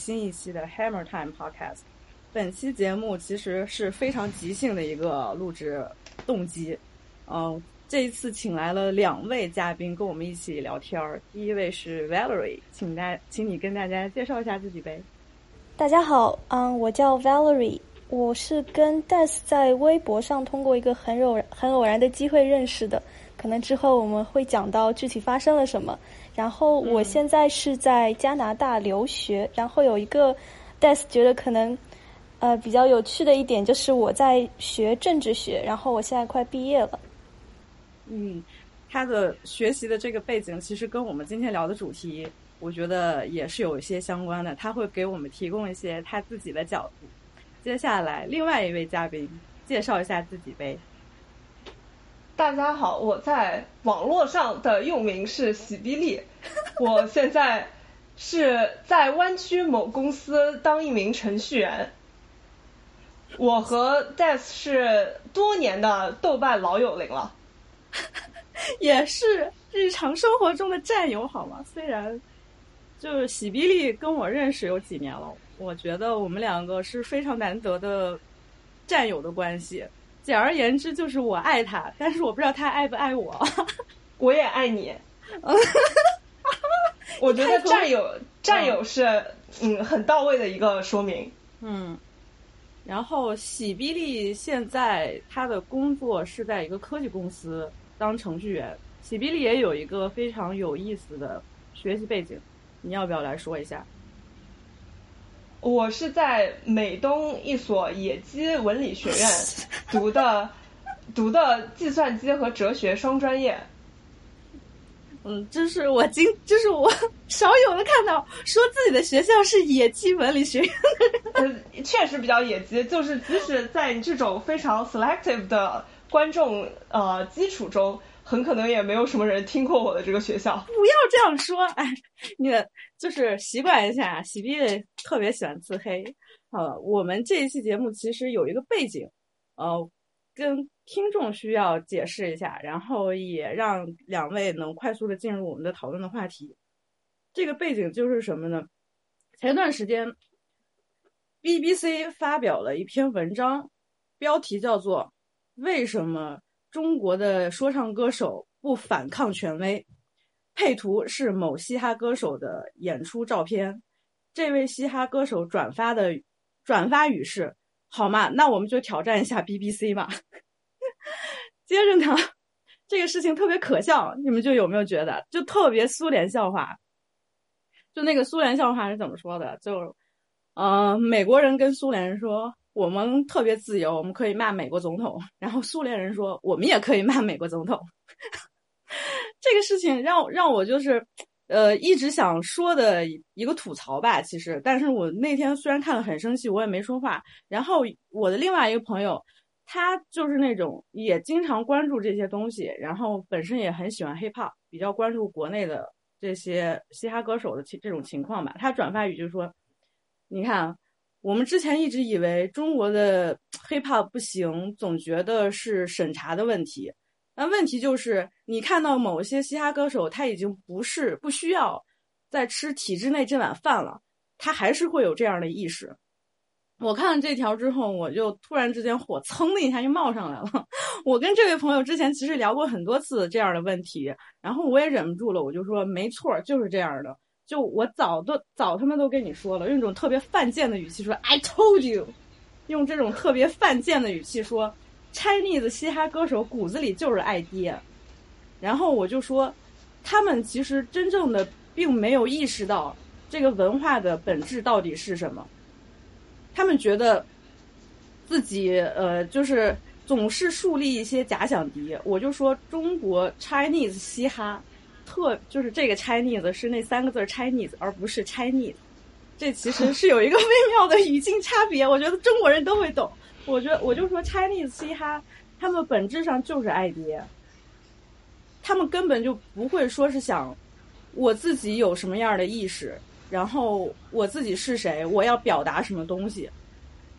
新一期的 Hammer Time Podcast。本期节目其实是非常即兴的一个录制动机。嗯，这一次请来了两位嘉宾跟我们一起聊天儿。第一位是 Valerie，请大，请你跟大家介绍一下自己呗。大家好，嗯，我叫 Valerie，我是跟 Des 在微博上通过一个很偶很偶然的机会认识的，可能之后我们会讲到具体发生了什么。然后我现在是在加拿大留学，然后有一个 Des 觉得可能呃比较有趣的一点就是我在学政治学，然后我现在快毕业了。嗯，他的学习的这个背景其实跟我们今天聊的主题。我觉得也是有一些相关的，他会给我们提供一些他自己的角度。接下来，另外一位嘉宾介绍一下自己呗。大家好，我在网络上的用名是喜比利，我现在是在湾区某公司当一名程序员。我和 Death 是多年的豆瓣老友邻了，也是日常生活中的战友，好吗？虽然。就是喜比利跟我认识有几年了，我觉得我们两个是非常难得的战友的关系。简而言之，就是我爱他，但是我不知道他爱不爱我。我也爱你。我觉得战友战友是嗯很到位的一个说明。嗯。然后喜比利现在他的工作是在一个科技公司当程序员。喜比利也有一个非常有意思的学习背景。你要不要来说一下？我是在美东一所野鸡文理学院 读的，读的计算机和哲学双专业。嗯，就是我今，就是我少有的看到说自己的学校是野鸡文理学院的人。呃，确实比较野鸡，就是即使在你这种非常 selective 的观众呃基础中。很可能也没有什么人听过我的这个学校。不要这样说，哎，你就是习惯一下。喜碧特别喜欢自黑。呃，我们这一期节目其实有一个背景，呃，跟听众需要解释一下，然后也让两位能快速的进入我们的讨论的话题。这个背景就是什么呢？前段时间，BBC 发表了一篇文章，标题叫做《为什么》。中国的说唱歌手不反抗权威，配图是某嘻哈歌手的演出照片。这位嘻哈歌手转发的转发语是：“好嘛，那我们就挑战一下 BBC 吧。”接着呢，这个事情特别可笑，你们就有没有觉得就特别苏联笑话？就那个苏联笑话是怎么说的？就，呃，美国人跟苏联人说。我们特别自由，我们可以骂美国总统。然后苏联人说，我们也可以骂美国总统。这个事情让让我就是，呃，一直想说的一个吐槽吧。其实，但是我那天虽然看了很生气，我也没说话。然后我的另外一个朋友，他就是那种也经常关注这些东西，然后本身也很喜欢 hip hop，比较关注国内的这些嘻哈歌手的这种情况吧。他转发语就说：“你看。”我们之前一直以为中国的 hiphop 不行，总觉得是审查的问题。那问题就是，你看到某些嘻哈歌手，他已经不是不需要再吃体制内这碗饭了，他还是会有这样的意识。我看了这条之后，我就突然之间火蹭的一下就冒上来了。我跟这位朋友之前其实聊过很多次这样的问题，然后我也忍不住了，我就说没错，就是这样的。就我早都早他妈都跟你说了，用一种特别犯贱的语气说 “I told you”，用这种特别犯贱的语气说，Chinese 嘻哈歌手骨子里就是爱爹。然后我就说，他们其实真正的并没有意识到这个文化的本质到底是什么。他们觉得自己呃，就是总是树立一些假想敌。我就说中国 Chinese 嘻哈。特就是这个 Chinese 是那三个字 Chinese，而不是 Chinese，这其实是有一个 微妙的语境差别。我觉得中国人都会懂。我觉得我就说 Chinese 嘻哈，他们本质上就是爱爹，他们根本就不会说是想我自己有什么样的意识，然后我自己是谁，我要表达什么东西，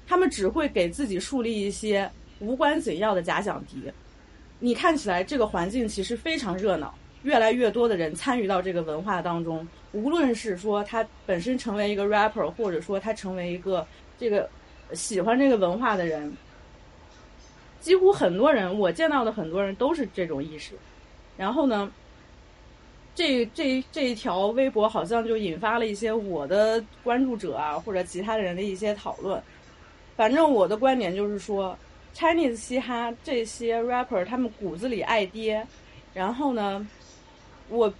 他们只会给自己树立一些无关紧要的假想敌。你看起来这个环境其实非常热闹。越来越多的人参与到这个文化当中，无论是说他本身成为一个 rapper，或者说他成为一个这个喜欢这个文化的人，几乎很多人我见到的很多人都是这种意识。然后呢，这这这一条微博好像就引发了一些我的关注者啊，或者其他人的一些讨论。反正我的观点就是说，Chinese 嘻哈这些 rapper 他们骨子里爱爹，然后呢。我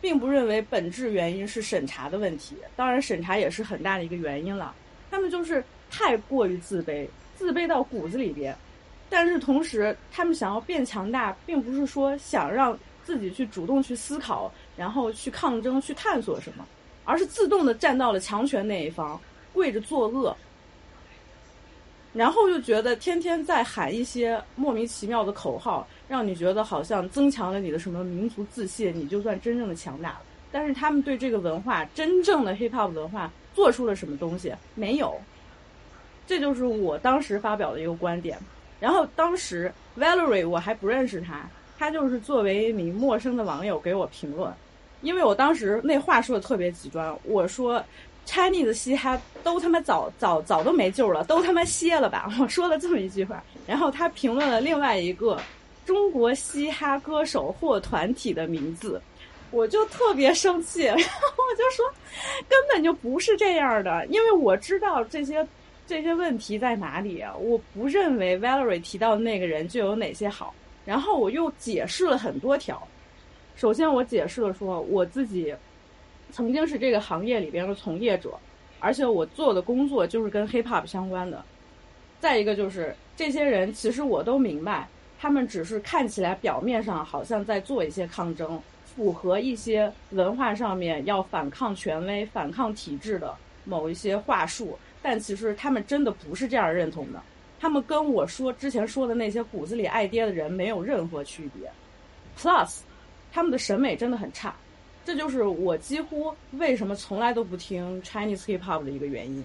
并不认为本质原因是审查的问题，当然审查也是很大的一个原因了。他们就是太过于自卑，自卑到骨子里边。但是同时，他们想要变强大，并不是说想让自己去主动去思考，然后去抗争、去探索什么，而是自动的站到了强权那一方，跪着作恶。然后就觉得天天在喊一些莫名其妙的口号，让你觉得好像增强了你的什么民族自信，你就算真正的强大了。但是他们对这个文化，真正的 hip hop 文化做出了什么东西？没有。这就是我当时发表的一个观点。然后当时 Valerie 我还不认识他，他就是作为一名陌生的网友给我评论，因为我当时那话说的特别极端，我说。Chinese 嘻哈都他妈早早早都没救了，都他妈歇了吧！我说了这么一句话，然后他评论了另外一个中国嘻哈歌手或团体的名字，我就特别生气，然后我就说根本就不是这样的，因为我知道这些这些问题在哪里啊！我不认为 Valerie 提到的那个人就有哪些好，然后我又解释了很多条。首先，我解释了说我自己。曾经是这个行业里边的从业者，而且我做的工作就是跟 hip hop 相关的。再一个就是这些人，其实我都明白，他们只是看起来表面上好像在做一些抗争，符合一些文化上面要反抗权威、反抗体制的某一些话术，但其实他们真的不是这样认同的。他们跟我说之前说的那些骨子里爱爹的人没有任何区别。Plus，他们的审美真的很差。这就是我几乎为什么从来都不听 Chinese hip hop 的一个原因。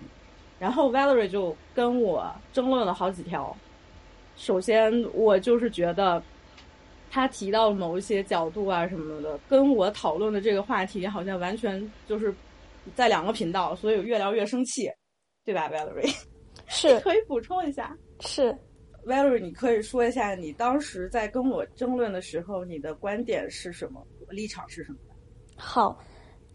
然后 Valerie 就跟我争论了好几条。首先，我就是觉得他提到某一些角度啊什么的，跟我讨论的这个话题好像完全就是在两个频道，所以越聊越生气，对吧，Valerie？是，可以补充一下。是，Valerie，你可以说一下你当时在跟我争论的时候，你的观点是什么，立场是什么？好，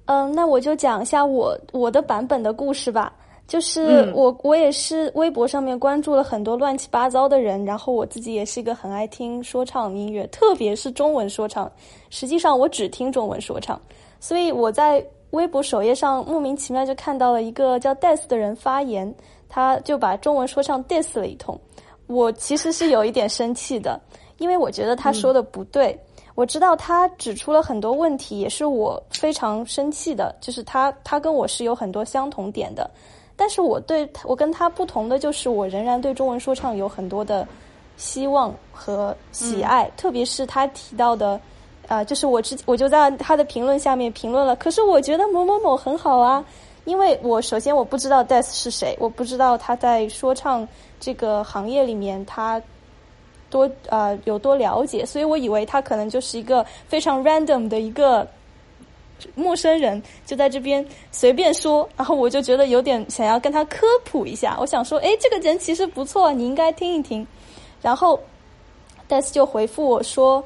嗯，那我就讲一下我我的版本的故事吧。就是我我也是微博上面关注了很多乱七八糟的人，然后我自己也是一个很爱听说唱音乐，特别是中文说唱。实际上我只听中文说唱，所以我在微博首页上莫名其妙就看到了一个叫 Death 的人发言，他就把中文说唱 diss 了一通。我其实是有一点生气的，因为我觉得他说的不对。我知道他指出了很多问题，也是我非常生气的。就是他，他跟我是有很多相同点的，但是我对我跟他不同的就是，我仍然对中文说唱有很多的希望和喜爱。特别是他提到的，啊，就是我之我就在他的评论下面评论了。可是我觉得某某某很好啊，因为我首先我不知道 Death 是谁，我不知道他在说唱这个行业里面他。多呃有多了解，所以我以为他可能就是一个非常 random 的一个陌生人，就在这边随便说，然后我就觉得有点想要跟他科普一下。我想说，哎，这个人其实不错，你应该听一听。然后 d e s 就回复我说，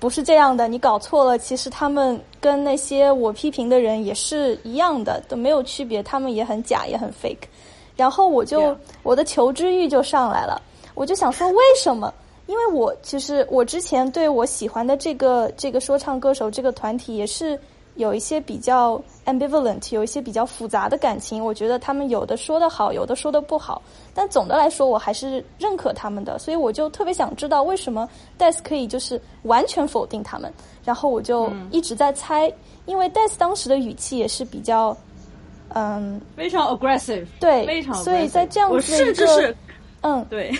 不是这样的，你搞错了。其实他们跟那些我批评的人也是一样的，都没有区别，他们也很假，也很 fake。然后我就我的求知欲就上来了，我就想说，为什么？因为我其实我之前对我喜欢的这个这个说唱歌手这个团体也是有一些比较 ambivalent，有一些比较复杂的感情。我觉得他们有的说的好，有的说的不好，但总的来说我还是认可他们的。所以我就特别想知道为什么 Death 可以就是完全否定他们。然后我就一直在猜，因为 Death 当时的语气也是比较嗯非常 aggressive，对，非常。所以在这样子的一个。嗯，对，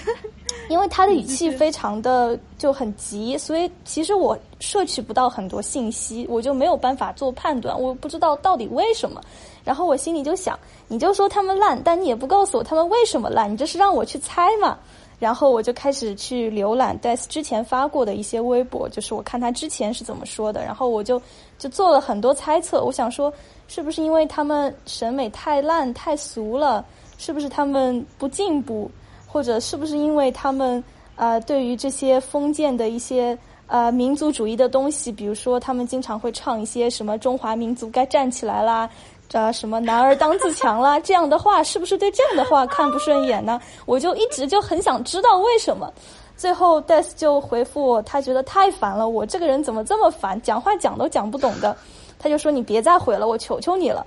因为他的语气非常的就很急，所以其实我摄取不到很多信息，我就没有办法做判断，我不知道到底为什么。然后我心里就想，你就说他们烂，但你也不告诉我他们为什么烂，你这是让我去猜嘛？然后我就开始去浏览 Death 之前发过的一些微博，就是我看他之前是怎么说的，然后我就就做了很多猜测。我想说，是不是因为他们审美太烂、太俗了？是不是他们不进步？或者是不是因为他们呃对于这些封建的一些呃民族主义的东西，比如说他们经常会唱一些什么中华民族该站起来啦？啊，什么男儿当自强啦，这样的话是不是对这样的话看不顺眼呢？我就一直就很想知道为什么。最后 d e s 就回复我，他觉得太烦了，我这个人怎么这么烦，讲话讲都讲不懂的。他就说你别再回了，我求求你了。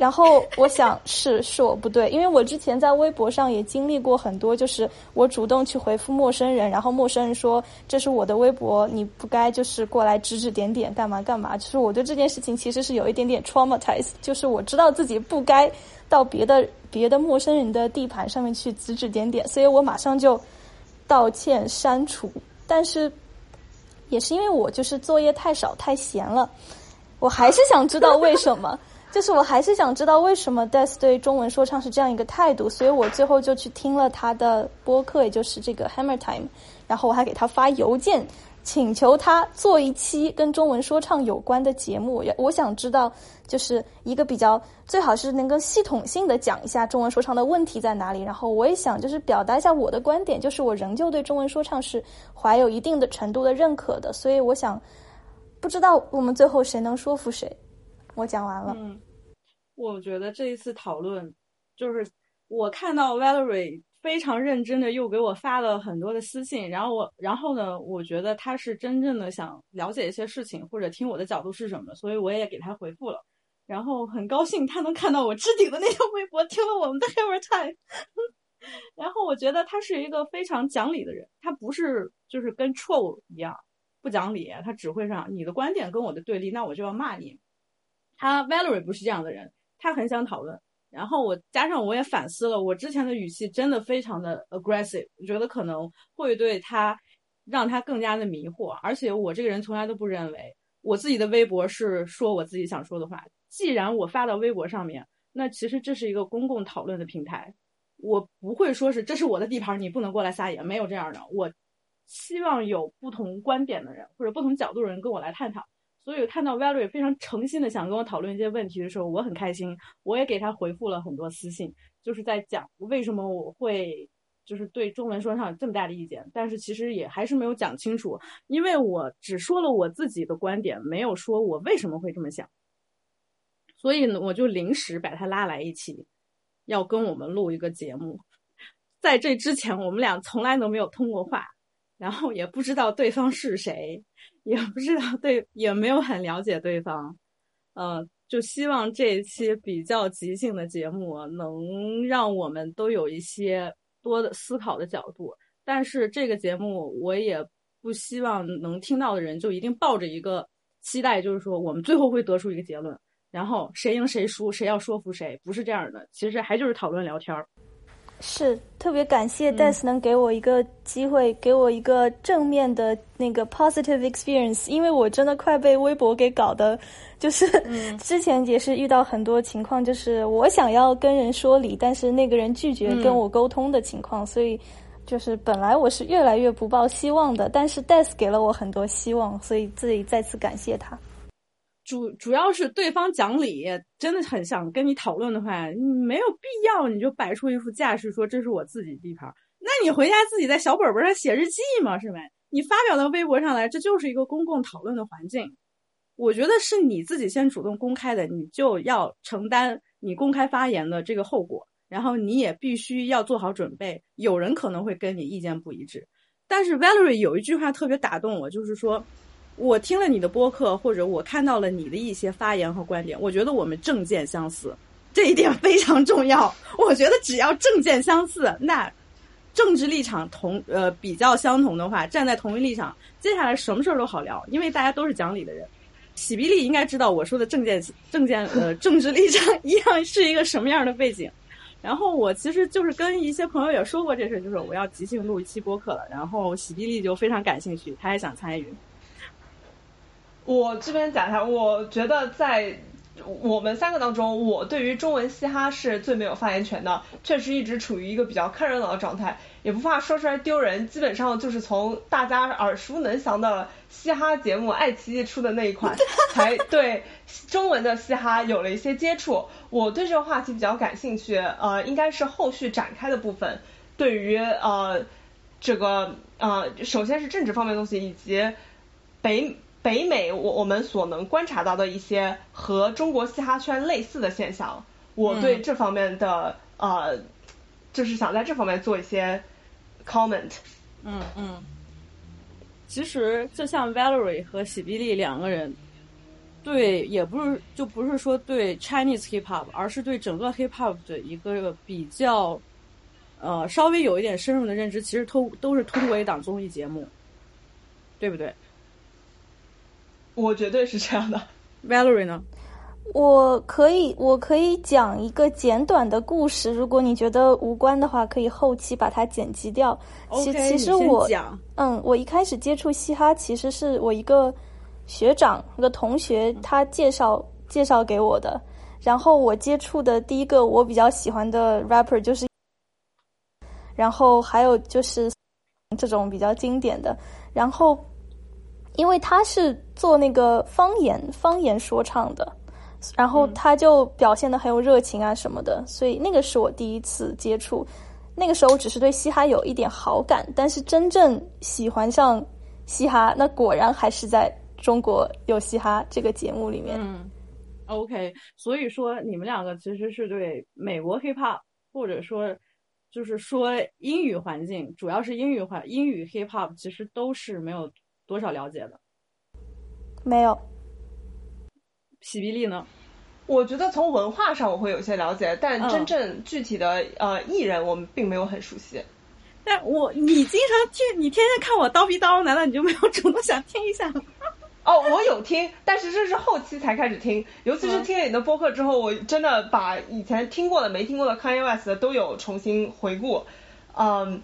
然后我想是是我不对，因为我之前在微博上也经历过很多，就是我主动去回复陌生人，然后陌生人说这是我的微博，你不该就是过来指指点点干嘛干嘛。就是我对这件事情其实是有一点点 traumatized，就是我知道自己不该到别的别的陌生人的地盘上面去指指点点，所以我马上就道歉删除。但是也是因为我就是作业太少太闲了，我还是想知道为什么。就是我还是想知道为什么 Death 对中文说唱是这样一个态度，所以我最后就去听了他的播客，也就是这个 Hammer Time，然后我还给他发邮件，请求他做一期跟中文说唱有关的节目。我想知道，就是一个比较最好是能够系统性的讲一下中文说唱的问题在哪里。然后我也想就是表达一下我的观点，就是我仍旧对中文说唱是怀有一定的程度的认可的。所以我想，不知道我们最后谁能说服谁。我讲完了。嗯，我觉得这一次讨论，就是我看到 Valerie 非常认真的又给我发了很多的私信，然后我，然后呢，我觉得他是真正的想了解一些事情，或者听我的角度是什么，所以我也给他回复了。然后很高兴他能看到我置顶的那条微博，听了我们的 Hammer Time。然后我觉得他是一个非常讲理的人，他不是就是跟 Troll 一样不讲理，他只会上你的观点跟我的对立，那我就要骂你。他 Valerie 不是这样的人，他很想讨论。然后我加上我也反思了，我之前的语气真的非常的 aggressive，我觉得可能会对他让他更加的迷惑。而且我这个人从来都不认为我自己的微博是说我自己想说的话。既然我发到微博上面，那其实这是一个公共讨论的平台，我不会说是这是我的地盘，你不能过来撒野，没有这样的。我希望有不同观点的人或者不同角度的人跟我来探讨。所以看到 Valerie 非常诚心的想跟我讨论一些问题的时候，我很开心。我也给他回复了很多私信，就是在讲为什么我会就是对中文说唱有这么大的意见。但是其实也还是没有讲清楚，因为我只说了我自己的观点，没有说我为什么会这么想。所以呢，我就临时把他拉来一起，要跟我们录一个节目。在这之前，我们俩从来都没有通过话，然后也不知道对方是谁。也不知道对，也没有很了解对方，呃，就希望这一期比较即兴的节目能让我们都有一些多的思考的角度。但是这个节目我也不希望能听到的人就一定抱着一个期待，就是说我们最后会得出一个结论，然后谁赢谁输，谁要说服谁，不是这样的。其实还就是讨论聊天儿。是特别感谢 Death 能给我一个机会，给我一个正面的那个 positive experience，因为我真的快被微博给搞的，就是 之前也是遇到很多情况，就是我想要跟人说理，但是那个人拒绝跟我沟通的情况，所以就是本来我是越来越不抱希望的，但是 Death 给了我很多希望，所以自己再次感谢他。主主要是对方讲理，真的很想跟你讨论的话，你没有必要你就摆出一副架势说这是我自己地盘。那你回家自己在小本本上写日记嘛，是呗？你发表到微博上来，这就是一个公共讨论的环境。我觉得是你自己先主动公开的，你就要承担你公开发言的这个后果，然后你也必须要做好准备，有人可能会跟你意见不一致。但是 Valerie 有一句话特别打动我，就是说。我听了你的播客，或者我看到了你的一些发言和观点，我觉得我们政见相似，这一点非常重要。我觉得只要政见相似，那政治立场同呃比较相同的话，站在同一立场，接下来什么事儿都好聊，因为大家都是讲理的人。喜比利应该知道我说的政见政见呃政治立场一样是一个什么样的背景。然后我其实就是跟一些朋友也说过这事，就是我要即兴录一期播客了。然后喜比利就非常感兴趣，他也想参与。我这边讲一下，我觉得在我们三个当中，我对于中文嘻哈是最没有发言权的，确实一直处于一个比较看热闹的状态，也不怕说出来丢人，基本上就是从大家耳熟能详的嘻哈节目爱奇艺出的那一款，才对中文的嘻哈有了一些接触。我对这个话题比较感兴趣，呃，应该是后续展开的部分，对于呃这个呃，首先是政治方面的东西，以及北。北美，我我们所能观察到的一些和中国嘻哈圈类似的现象，我对这方面的呃，就是想在这方面做一些 comment。嗯嗯。其实就像 Valerie 和喜碧丽两个人，对，也不是就不是说对 Chinese hip hop，而是对整个 hip hop 的一个比较呃稍微有一点深入的认知，其实通都是通过一档综艺节目，对不对？我绝对是这样的，Valerie 呢？我可以，我可以讲一个简短的故事。如果你觉得无关的话，可以后期把它剪辑掉。其其实我，嗯，我一开始接触嘻哈，其实是我一个学长、一个同学他介绍介绍给我的。然后我接触的第一个我比较喜欢的 rapper 就是，然后还有就是这种比较经典的，然后。因为他是做那个方言方言说唱的，然后他就表现的很有热情啊什么的，所以那个是我第一次接触。那个时候只是对嘻哈有一点好感，但是真正喜欢上嘻哈，那果然还是在中国有嘻哈这个节目里面。嗯，OK，所以说你们两个其实是对美国 hip hop，或者说就是说英语环境，主要是英语环英语 hip hop，其实都是没有。多少了解的？没有。喜比利呢？我觉得从文化上我会有些了解，但真正具体的呃艺人我们并没有很熟悉。但我你经常听，你天天看我叨逼叨，难道你就没有主动想听一下吗？哦，我有听，但是这是后期才开始听，尤其是听了你的播客之后，我真的把以前听过的、没听过的 Kanye West 都有重新回顾，嗯。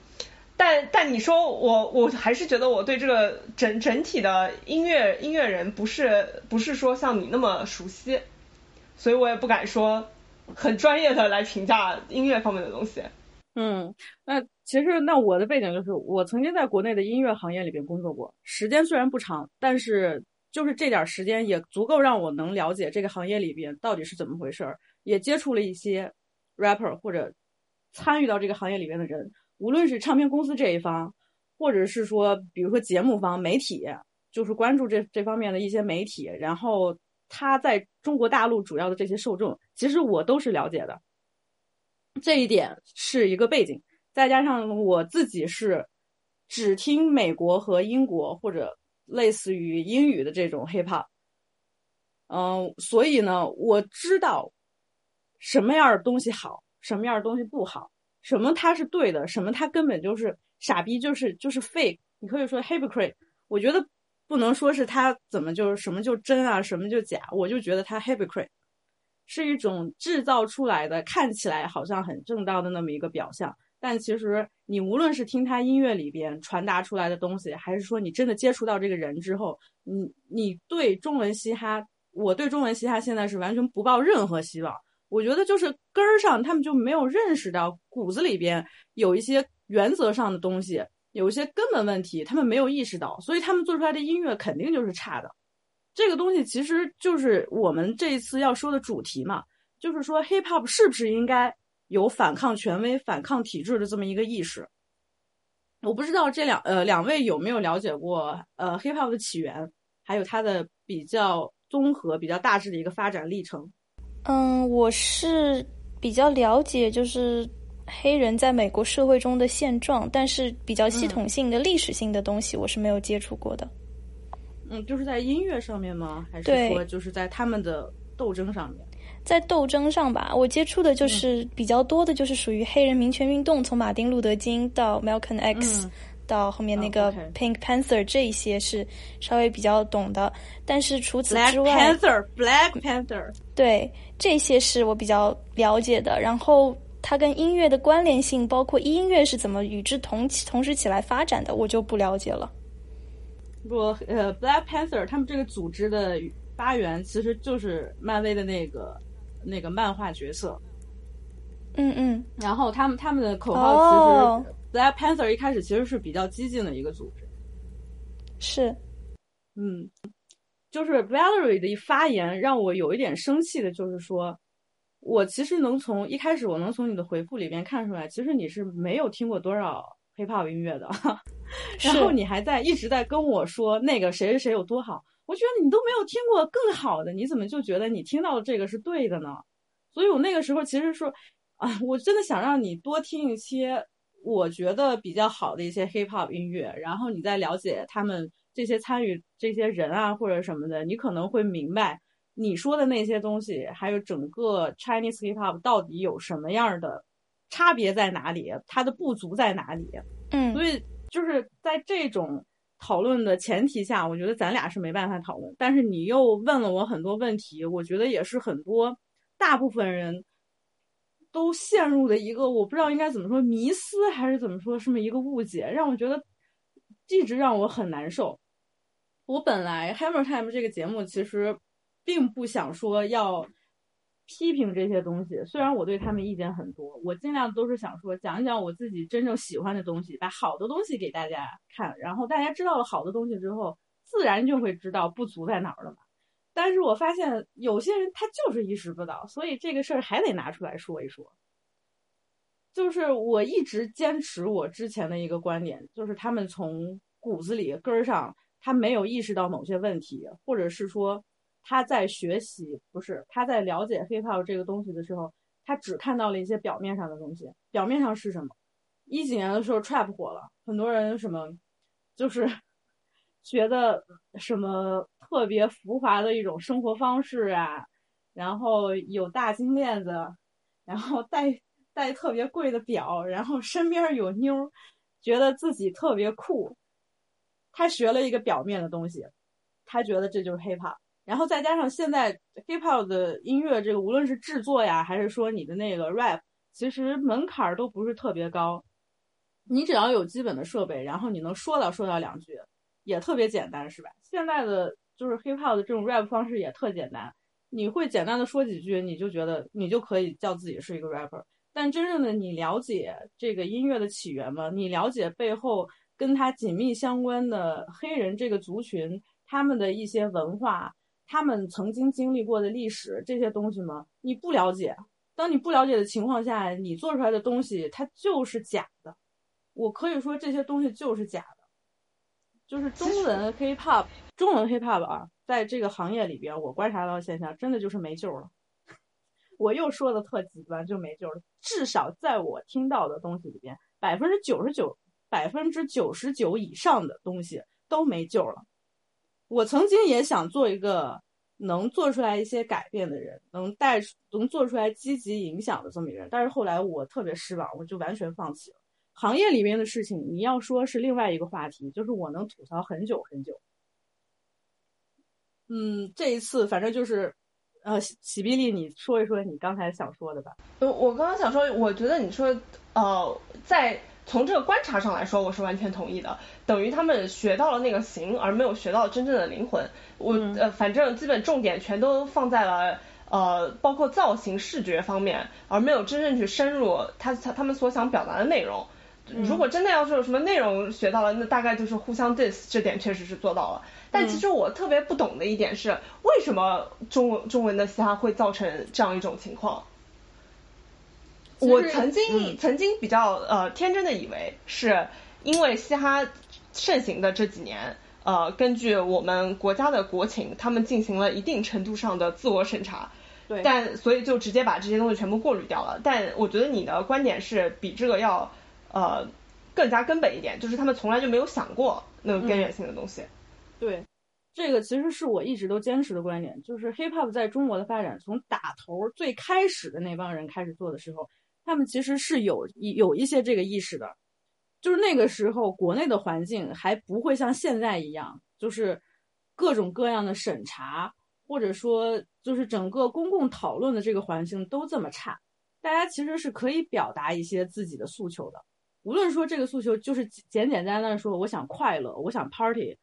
但但你说我我还是觉得我对这个整整体的音乐音乐人不是不是说像你那么熟悉，所以我也不敢说很专业的来评价音乐方面的东西。嗯，那其实那我的背景就是我曾经在国内的音乐行业里边工作过，时间虽然不长，但是就是这点时间也足够让我能了解这个行业里边到底是怎么回事儿，也接触了一些 rapper 或者参与到这个行业里边的人。无论是唱片公司这一方，或者是说，比如说节目方、媒体，就是关注这这方面的一些媒体，然后他在中国大陆主要的这些受众，其实我都是了解的。这一点是一个背景，再加上我自己是只听美国和英国或者类似于英语的这种 hip hop，嗯，所以呢，我知道什么样的东西好，什么样的东西不好。什么他是对的，什么他根本就是傻逼，就是就是 fake。你可以说 hypocrite，我觉得不能说是他怎么就是什么就真啊，什么就假。我就觉得他 hypocrite 是一种制造出来的，看起来好像很正当的那么一个表象。但其实你无论是听他音乐里边传达出来的东西，还是说你真的接触到这个人之后，你你对中文嘻哈，我对中文嘻哈现在是完全不抱任何希望。我觉得就是根儿上，他们就没有认识到骨子里边有一些原则上的东西，有一些根本问题，他们没有意识到，所以他们做出来的音乐肯定就是差的。这个东西其实就是我们这一次要说的主题嘛，就是说 hip hop 是不是应该有反抗权威、反抗体制的这么一个意识？我不知道这两呃两位有没有了解过呃 hip hop 的起源，还有它的比较综合、比较大致的一个发展历程。嗯，我是比较了解，就是黑人在美国社会中的现状，但是比较系统性的历史性的东西，我是没有接触过的。嗯，就是在音乐上面吗？还是说就是在他们的斗争上面？在斗争上吧，我接触的就是比较多的，就是属于黑人民权运动，从马丁路德金到 Malcolm X。到后面那个 Pink Panther 这一些是稍微比较懂的，但是除此之外 Panther Black Panther 对这些是我比较了解的。然后它跟音乐的关联性，包括音乐是怎么与之同起同时起来发展的，我就不了解了。不，呃，Black Panther 他们这个组织的发源其实就是漫威的那个那个漫画角色。嗯嗯。然后他们他们的口号其实，Black Panther 一开始其实是比较激进的一个组织。是。嗯，就是 Valerie 的一发言让我有一点生气的，就是说。我其实能从一开始，我能从你的回复里边看出来，其实你是没有听过多少 hiphop 音乐的，然后你还在一直在跟我说那个谁谁谁有多好，我觉得你都没有听过更好的，你怎么就觉得你听到的这个是对的呢？所以我那个时候其实说啊，我真的想让你多听一些我觉得比较好的一些 hiphop 音乐，然后你再了解他们这些参与这些人啊或者什么的，你可能会明白。你说的那些东西，还有整个 Chinese hip hop 到底有什么样的差别在哪里？它的不足在哪里？嗯，所以就是在这种讨论的前提下，我觉得咱俩是没办法讨论。但是你又问了我很多问题，我觉得也是很多大部分人都陷入了一个我不知道应该怎么说迷思还是怎么说，这么一个误解，让我觉得一直让我很难受。我本来 Hammer Time 这个节目其实。并不想说要批评这些东西，虽然我对他们意见很多，我尽量都是想说讲一讲我自己真正喜欢的东西，把好的东西给大家看，然后大家知道了好的东西之后，自然就会知道不足在哪儿了嘛。但是我发现有些人他就是意识不到，所以这个事儿还得拿出来说一说。就是我一直坚持我之前的一个观点，就是他们从骨子里根儿上，他没有意识到某些问题，或者是说。他在学习，不是他在了解 hiphop 这个东西的时候，他只看到了一些表面上的东西。表面上是什么？一几年的时候，trap 火了，很多人什么，就是觉得什么特别浮华的一种生活方式啊，然后有大金链子，然后戴戴特别贵的表，然后身边有妞，觉得自己特别酷。他学了一个表面的东西，他觉得这就是 hiphop。然后再加上现在 hip hop 的音乐，这个无论是制作呀，还是说你的那个 rap，其实门槛都不是特别高。你只要有基本的设备，然后你能说到说到两句，也特别简单，是吧？现在的就是 hip hop 的这种 rap 方式也特简单，你会简单的说几句，你就觉得你就可以叫自己是一个 rapper。但真正的你了解这个音乐的起源吗？你了解背后跟它紧密相关的黑人这个族群他们的一些文化？他们曾经经历过的历史这些东西吗？你不了解。当你不了解的情况下，你做出来的东西它就是假的。我可以说这些东西就是假的。就是中文 hiphop，中文 hiphop 啊，在这个行业里边，我观察到的现象，真的就是没救了。我又说的特极端，就没救了。至少在我听到的东西里边，百分之九十九、百分之九十九以上的东西都没救了。我曾经也想做一个能做出来一些改变的人，能带能做出来积极影响的这么一个人，但是后来我特别失望，我就完全放弃了。行业里面的事情，你要说是另外一个话题，就是我能吐槽很久很久。嗯，这一次反正就是，呃，喜碧丽，你说一说你刚才想说的吧。呃，我刚刚想说，我觉得你说，呃，在。从这个观察上来说，我是完全同意的。等于他们学到了那个形，而没有学到真正的灵魂。我呃，反正基本重点全都放在了呃，包括造型、视觉方面，而没有真正去深入他他他们所想表达的内容。如果真的要是有什么内容学到了，那大概就是互相 diss，这点确实是做到了。但其实我特别不懂的一点是，为什么中文中文的嘻哈会造成这样一种情况？我曾经曾经比较呃天真的以为是因为嘻哈盛行的这几年，呃，根据我们国家的国情，他们进行了一定程度上的自我审查，对，但所以就直接把这些东西全部过滤掉了。但我觉得你的观点是比这个要呃更加根本一点，就是他们从来就没有想过那个根源性的东西。对，这个其实是我一直都坚持的观点，就是 hip hop 在中国的发展，从打头最开始的那帮人开始做的时候。他们其实是有一有一些这个意识的，就是那个时候国内的环境还不会像现在一样，就是各种各样的审查，或者说就是整个公共讨论的这个环境都这么差，大家其实是可以表达一些自己的诉求的，无论说这个诉求就是简简单单的说我想快乐，我想 party，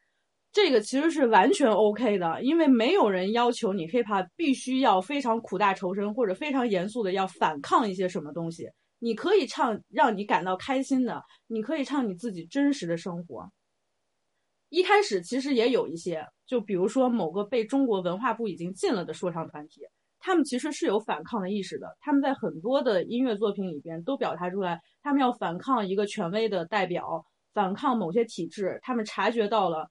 这个其实是完全 OK 的，因为没有人要求你 hiphop 必须要非常苦大仇深或者非常严肃的要反抗一些什么东西。你可以唱让你感到开心的，你可以唱你自己真实的生活。一开始其实也有一些，就比如说某个被中国文化部已经禁了的说唱团体，他们其实是有反抗的意识的。他们在很多的音乐作品里边都表达出来，他们要反抗一个权威的代表，反抗某些体制。他们察觉到了。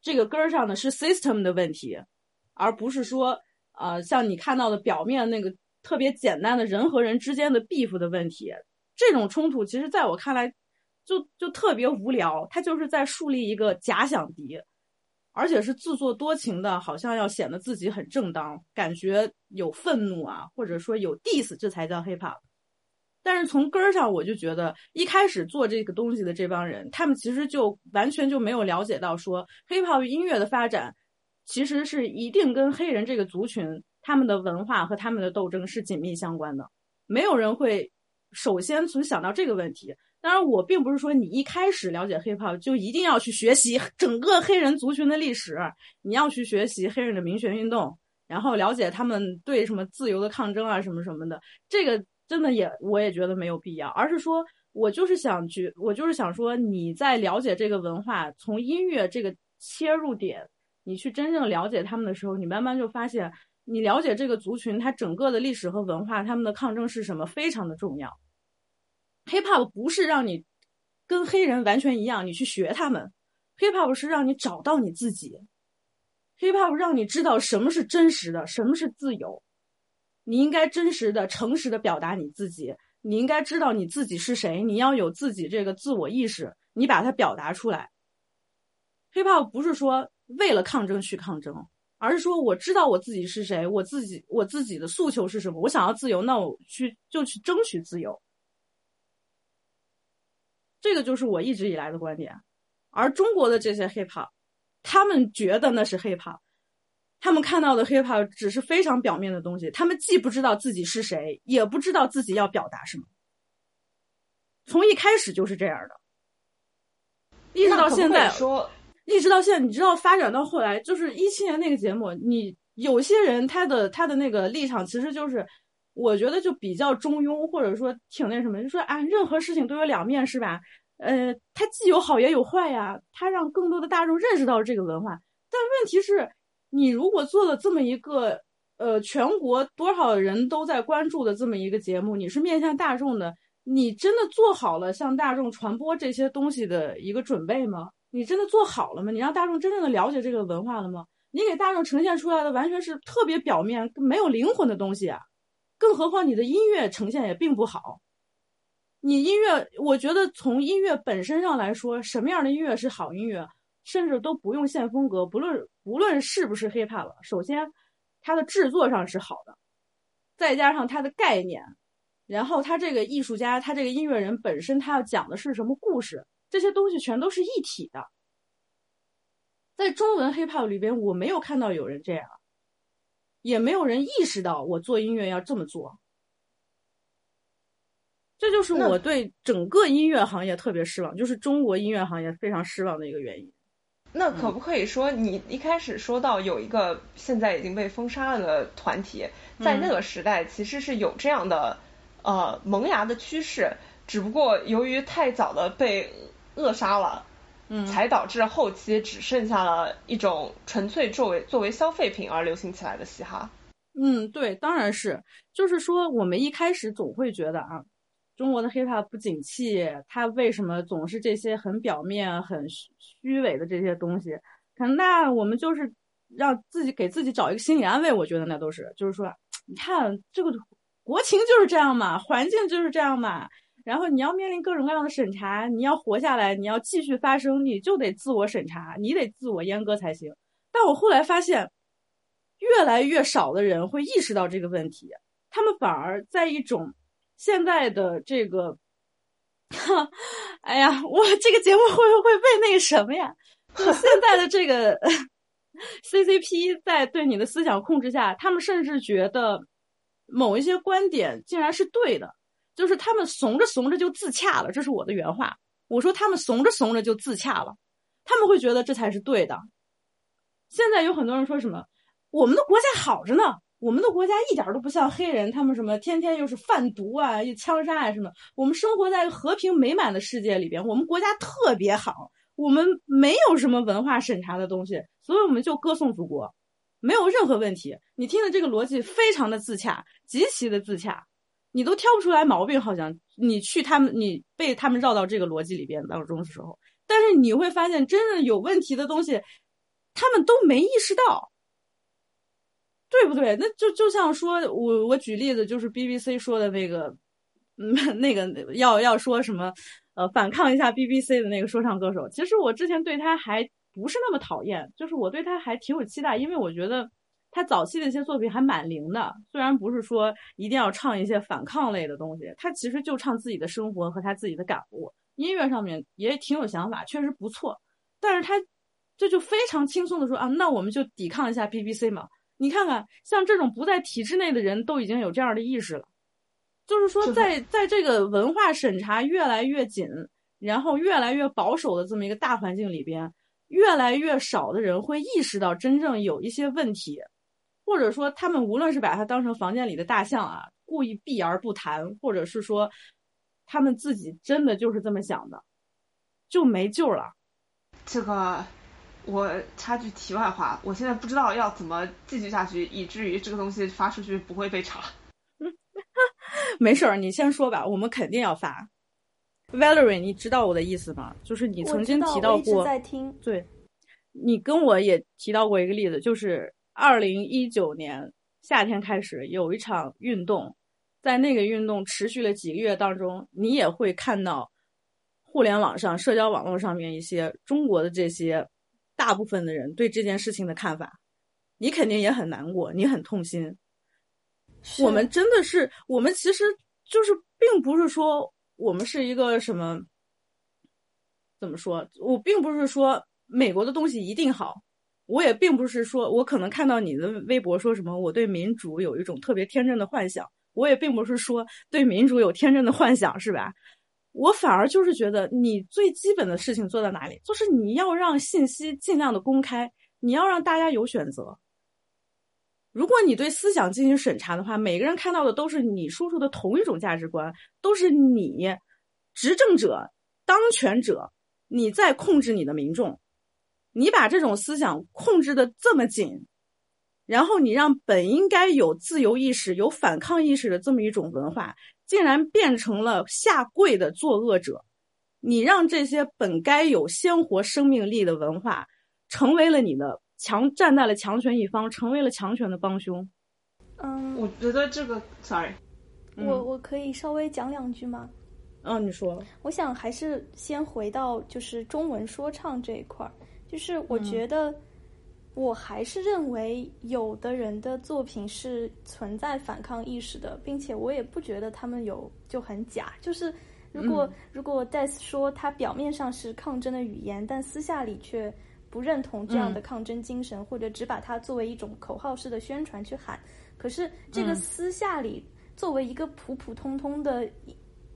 这个根儿上呢是 system 的问题，而不是说，呃，像你看到的表面那个特别简单的人和人之间的 beef 的问题。这种冲突其实在我看来，就就特别无聊。他就是在树立一个假想敌，而且是自作多情的，好像要显得自己很正当，感觉有愤怒啊，或者说有 diss，这才叫 hip hop。但是从根儿上，我就觉得一开始做这个东西的这帮人，他们其实就完全就没有了解到，说 hiphop 音乐的发展，其实是一定跟黑人这个族群他们的文化和他们的斗争是紧密相关的。没有人会首先从想到这个问题。当然，我并不是说你一开始了解 hiphop 就一定要去学习整个黑人族群的历史，你要去学习黑人的民权运动，然后了解他们对什么自由的抗争啊，什么什么的，这个。真的也，我也觉得没有必要，而是说，我就是想去，我就是想说，你在了解这个文化，从音乐这个切入点，你去真正了解他们的时候，你慢慢就发现，你了解这个族群，它整个的历史和文化，他们的抗争是什么，非常的重要。Hiphop 不是让你跟黑人完全一样，你去学他们，hiphop 是让你找到你自己，hiphop 让你知道什么是真实的，什么是自由。你应该真实的、诚实的表达你自己。你应该知道你自己是谁，你要有自己这个自我意识，你把它表达出来。hiphop 不是说为了抗争去抗争，而是说我知道我自己是谁，我自己我自己的诉求是什么，我想要自由，那我去就去争取自由。这个就是我一直以来的观点。而中国的这些 hiphop，他们觉得那是 hiphop。他们看到的 hiphop 只是非常表面的东西，他们既不知道自己是谁，也不知道自己要表达什么。从一开始就是这样的，一直到现在，说一直到现在，你知道发展到后来，就是一七年那个节目，你有些人他的他的那个立场其实就是，我觉得就比较中庸，或者说挺那什么，就说啊，任何事情都有两面，是吧？呃，它既有好也有坏呀，它让更多的大众认识到这个文化，但问题是。你如果做了这么一个，呃，全国多少人都在关注的这么一个节目，你是面向大众的，你真的做好了向大众传播这些东西的一个准备吗？你真的做好了吗？你让大众真正的了解这个文化了吗？你给大众呈现出来的完全是特别表面、没有灵魂的东西啊！更何况你的音乐呈现也并不好。你音乐，我觉得从音乐本身上来说，什么样的音乐是好音乐？甚至都不用限风格，不论不论是不是 hiphop 了，首先它的制作上是好的，再加上它的概念，然后他这个艺术家，他这个音乐人本身，他要讲的是什么故事，这些东西全都是一体的。在中文 hiphop 里边，我没有看到有人这样，也没有人意识到我做音乐要这么做，这就是我对整个音乐行业特别失望，就是中国音乐行业非常失望的一个原因。那可不可以说，你一开始说到有一个现在已经被封杀了的团体，在那个时代其实是有这样的呃萌芽的趋势，只不过由于太早的被扼杀了，嗯，才导致后期只剩下了一种纯粹作为作为消费品而流行起来的嘻哈。嗯，对，当然是，就是说我们一开始总会觉得啊。中国的 hiphop 不景气，它为什么总是这些很表面、很虚伪的这些东西？可能那我们就是让自己给自己找一个心理安慰。我觉得那都是，就是说，你看这个国情就是这样嘛，环境就是这样嘛。然后你要面临各种各样的审查，你要活下来，你要继续发声，你就得自我审查，你得自我阉割才行。但我后来发现，越来越少的人会意识到这个问题，他们反而在一种。现在的这个，哈哎呀，我这个节目会不会被那个什么呀？现在的这个 CCP 在对你的思想控制下，他们甚至觉得某一些观点竟然是对的，就是他们怂着怂着就自洽了。这是我的原话，我说他们怂着怂着就自洽了，他们会觉得这才是对的，现在有很多人说什么，我们的国家好着呢，我们的国家一点都不像黑人，他们什么天天又是贩毒啊，又枪杀啊什么。我们生活在和平美满的世界里边，我们国家特别好，我们没有什么文化审查的东西，所以我们就歌颂祖国，没有任何问题。你听的这个逻辑非常的自洽，极其的自洽，你都挑不出来毛病。好像你去他们，你被他们绕到这个逻辑里边当中的时候，但是你会发现，真正有问题的东西。他们都没意识到，对不对？那就就像说，我我举例子，就是 BBC 说的那个，嗯，那个要要说什么，呃，反抗一下 BBC 的那个说唱歌手。其实我之前对他还不是那么讨厌，就是我对他还挺有期待，因为我觉得他早期的一些作品还蛮灵的。虽然不是说一定要唱一些反抗类的东西，他其实就唱自己的生活和他自己的感悟，音乐上面也挺有想法，确实不错。但是他。这就非常轻松的说啊，那我们就抵抗一下 BBC 嘛。你看看，像这种不在体制内的人都已经有这样的意识了，就是说，在在这个文化审查越来越紧，然后越来越保守的这么一个大环境里边，越来越少的人会意识到真正有一些问题，或者说他们无论是把它当成房间里的大象啊，故意避而不谈，或者是说他们自己真的就是这么想的，就没救了。这个。我插句题外话，我现在不知道要怎么继续下去，以至于这个东西发出去不会被查。没事儿，你先说吧，我们肯定要发。Valerie，你知道我的意思吗？就是你曾经提到过，在听。对，你跟我也提到过一个例子，就是二零一九年夏天开始有一场运动，在那个运动持续了几个月当中，你也会看到互联网上、社交网络上面一些中国的这些。大部分的人对这件事情的看法，你肯定也很难过，你很痛心。我们真的是，我们其实就是，并不是说我们是一个什么，怎么说？我并不是说美国的东西一定好，我也并不是说我可能看到你的微博说什么，我对民主有一种特别天真的幻想，我也并不是说对民主有天真的幻想，是吧？我反而就是觉得，你最基本的事情做到哪里，就是你要让信息尽量的公开，你要让大家有选择。如果你对思想进行审查的话，每个人看到的都是你输出的同一种价值观，都是你执政者、当权者你在控制你的民众，你把这种思想控制的这么紧，然后你让本应该有自由意识、有反抗意识的这么一种文化。竟然变成了下跪的作恶者，你让这些本该有鲜活生命力的文化，成为了你的强，站在了强权一方，成为了强权的帮凶。嗯，我觉得这个，sorry，我我可以稍微讲两句吗？嗯，你说。我想还是先回到就是中文说唱这一块儿，就是我觉得。我还是认为有的人的作品是存在反抗意识的，并且我也不觉得他们有就很假。就是如果如果 Death 说他表面上是抗争的语言，但私下里却不认同这样的抗争精神，或者只把它作为一种口号式的宣传去喊，可是这个私下里作为一个普普通通的，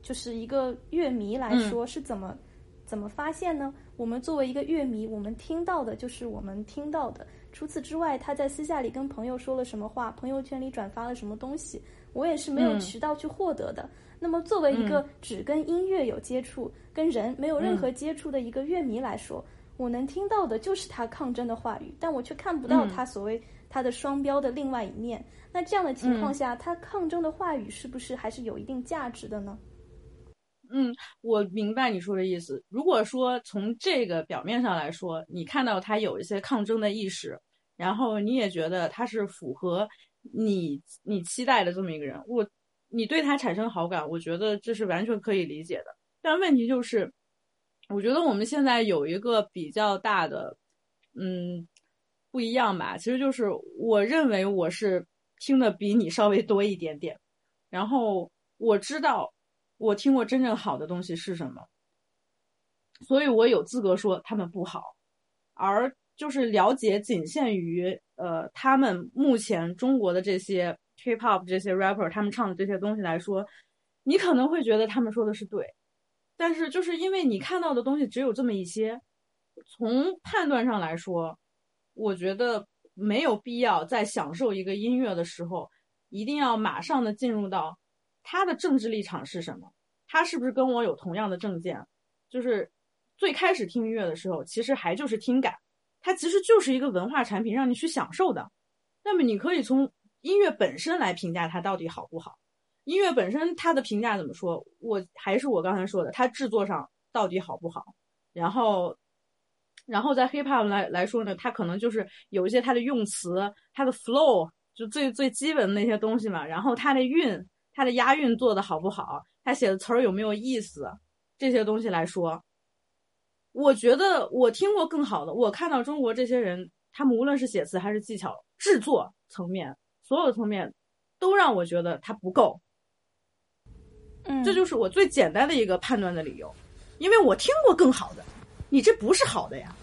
就是一个乐迷来说是怎么？怎么发现呢？我们作为一个乐迷，我们听到的就是我们听到的。除此之外，他在私下里跟朋友说了什么话，朋友圈里转发了什么东西，我也是没有渠道去获得的。那么，作为一个只跟音乐有接触、跟人没有任何接触的一个乐迷来说，我能听到的就是他抗争的话语，但我却看不到他所谓他的双标的另外一面。那这样的情况下，他抗争的话语是不是还是有一定价值的呢？嗯，我明白你说的意思。如果说从这个表面上来说，你看到他有一些抗争的意识，然后你也觉得他是符合你你期待的这么一个人，我你对他产生好感，我觉得这是完全可以理解的。但问题就是，我觉得我们现在有一个比较大的嗯不一样吧，其实就是我认为我是听的比你稍微多一点点，然后我知道。我听过真正好的东西是什么，所以我有资格说他们不好。而就是了解仅限于呃，他们目前中国的这些 hip hop 这些 rapper 他们唱的这些东西来说，你可能会觉得他们说的是对，但是就是因为你看到的东西只有这么一些，从判断上来说，我觉得没有必要在享受一个音乐的时候，一定要马上的进入到他的政治立场是什么，他是不是跟我有同样的证件？就是最开始听音乐的时候，其实还就是听感，它其实就是一个文化产品，让你去享受的。那么你可以从音乐本身来评价它到底好不好。音乐本身它的评价怎么说？我还是我刚才说的，它制作上到底好不好？然后，然后在 hip hop 来来说呢，它可能就是有一些它的用词、它的 flow，就最最基本的那些东西嘛。然后它的韵、它的押韵做的好不好？他写的词儿有没有意思？这些东西来说，我觉得我听过更好的。我看到中国这些人，他们无论是写词还是技巧、制作层面，所有的层面，都让我觉得他不够。嗯，这就是我最简单的一个判断的理由，因为我听过更好的，你这不是好的呀。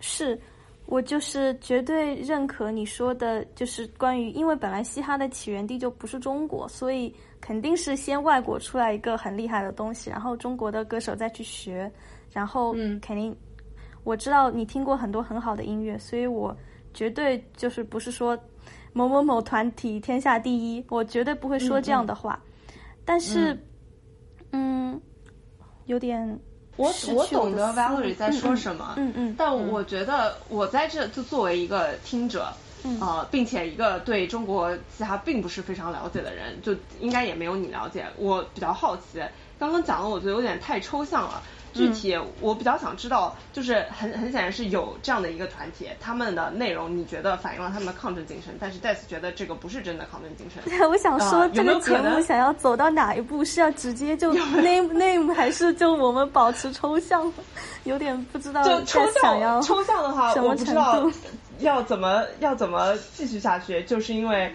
是，我就是绝对认可你说的，就是关于，因为本来嘻哈的起源地就不是中国，所以肯定是先外国出来一个很厉害的东西，然后中国的歌手再去学，然后嗯。肯定我知道你听过很多很好的音乐，所以我绝对就是不是说某某某团体天下第一，我绝对不会说这样的话。但是，嗯，有点我我懂得 Valerie 在说什么，嗯嗯，但我觉得我在这就作为一个听者，嗯呃，并且一个对中国其他并不是非常了解的人，就应该也没有你了解。我比较好奇，刚刚讲的我觉得有点太抽象了。具体我比较想知道，就是很很显然是有这样的一个团体，他们的内容你觉得反映了他们的抗争精神，但是 Death 觉得这个不是真的抗争精神。对我想说，这个节目想要走到哪一步？是要直接就 name name，还是就我们保持抽象？有点不知道就抽象，抽象的话，什么程我不知道度要怎么要怎么继续下去，就是因为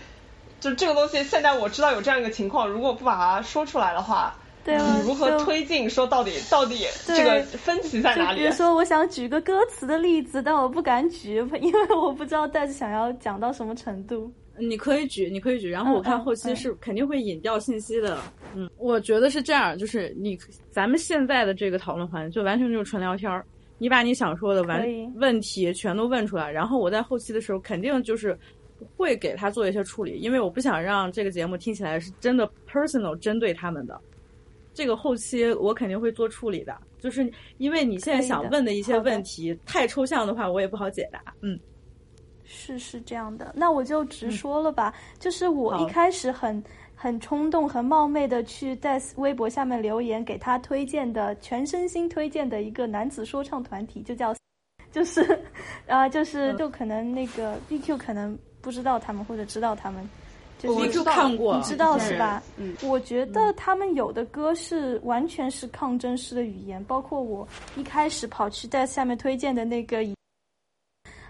就这个东西，现在我知道有这样一个情况，如果不把它说出来的话，对啊你如何推进？说到底，到底这个分歧在哪里就比如？说，我想举个歌词的例子，但我不敢举，因为我不知道大家想要讲到什么程度。你可以举，你可以举，然后我看后期是肯定会引掉信息的。嗯，我觉得是这样，就是你咱们现在的这个讨论环境就完全就是纯聊天儿，你把你想说的完问题全都问出来，然后我在后期的时候肯定就是会给他做一些处理，因为我不想让这个节目听起来是真的 personal 针对他们的。这个后期我肯定会做处理的，就是因为你现在想问的一些问题太抽象的话，我也不好解答。嗯，是是这样的，那我就直说了吧。就是我一开始很很冲动、很冒昧的去在微博下面留言，给他推荐的全身心推荐的一个男子说唱团体，就叫，就是 啊、就是嗯。就可能那个 BQ 可能不知道他们或者知道他们，就是我道看过你知道是吧？嗯，我觉得他们有的歌是完全是抗争式的语言，包括我一开始跑去在下面推荐的那个，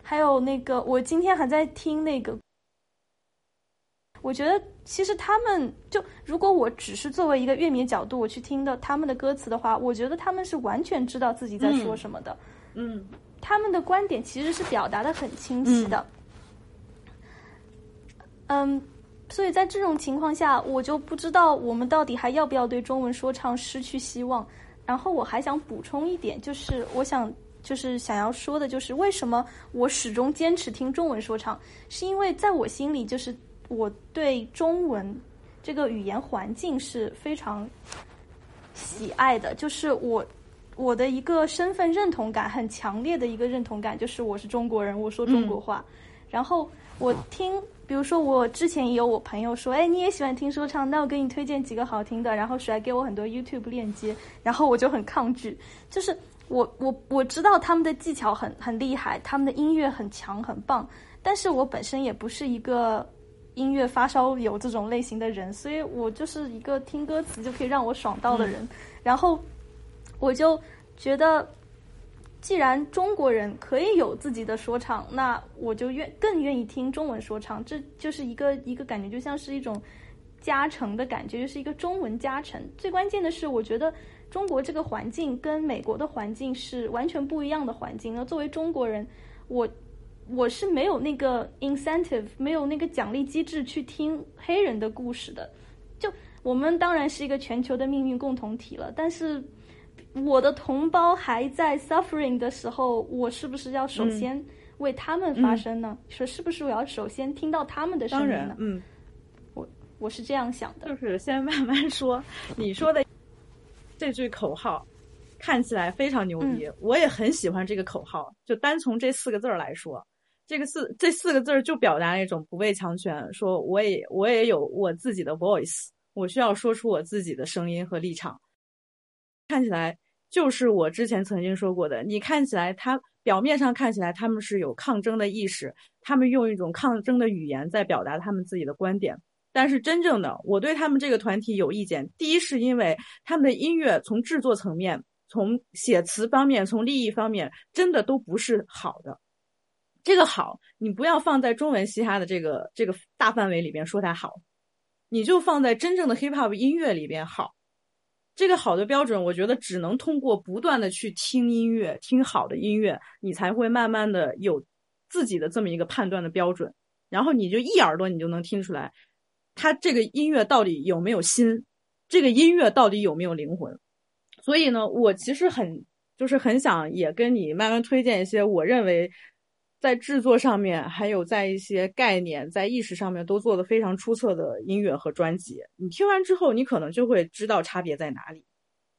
还有那个我今天还在听那个。我觉得其实他们就如果我只是作为一个乐迷角度我去听的他们的歌词的话，我觉得他们是完全知道自己在说什么的。嗯他们的观点其实是表达的很清晰的。嗯所以在这种情况下，我就不知道我们到底还要不要对中文说唱失去希望。然后我还想补充一点，就是我想就是想要说的，就是为什么我始终坚持听中文说唱，是因为在我心里，就是我对中文这个语言环境是非常喜爱的，就是我我的一个身份认同感很强烈的一个认同感，就是我是中国人，我说中国话。然后我听，比如说我之前也有我朋友说，哎，你也喜欢听说唱，那我给你推荐几个好听的，然后甩给我很多 YouTube 链接，然后我就很抗拒，就是我我我知道他们的技巧很很厉害，他们的音乐很强很棒，但是我本身也不是一个音乐发烧友这种类型的人，所以我就是一个听歌词就可以让我爽到的人，然后我就觉得。既然中国人可以有自己的说唱，那我就愿更愿意听中文说唱。这就是一个一个感觉，就像是一种加成的感觉，就是一个中文加成。最关键的是，我觉得中国这个环境跟美国的环境是完全不一样的环境。那作为中国人，我我是没有那个 incentive，没有那个奖励机制去听黑人的故事的。就我们当然是一个全球的命运共同体了，但是。我的同胞还在 suffering 的时候，我是不是要首先为他们发声呢？说是不是我要首先听到他们的声音呢？嗯，我我是这样想的，就是先慢慢说。你说的这句口号看起来非常牛逼，我也很喜欢这个口号。就单从这四个字儿来说，这个四这四个字儿就表达了一种不畏强权，说我也我也有我自己的 voice，我需要说出我自己的声音和立场。看起来就是我之前曾经说过的，你看起来他表面上看起来他们是有抗争的意识，他们用一种抗争的语言在表达他们自己的观点。但是真正的我对他们这个团体有意见，第一是因为他们的音乐从制作层面、从写词方面、从利益方面，真的都不是好的。这个好，你不要放在中文嘻哈的这个这个大范围里边说它好，你就放在真正的 hip hop 音乐里边好。这个好的标准，我觉得只能通过不断的去听音乐，听好的音乐，你才会慢慢的有自己的这么一个判断的标准。然后你就一耳朵你就能听出来，他这个音乐到底有没有心，这个音乐到底有没有灵魂。所以呢，我其实很就是很想也跟你慢慢推荐一些我认为。在制作上面，还有在一些概念、在意识上面都做得非常出色的音乐和专辑，你听完之后，你可能就会知道差别在哪里。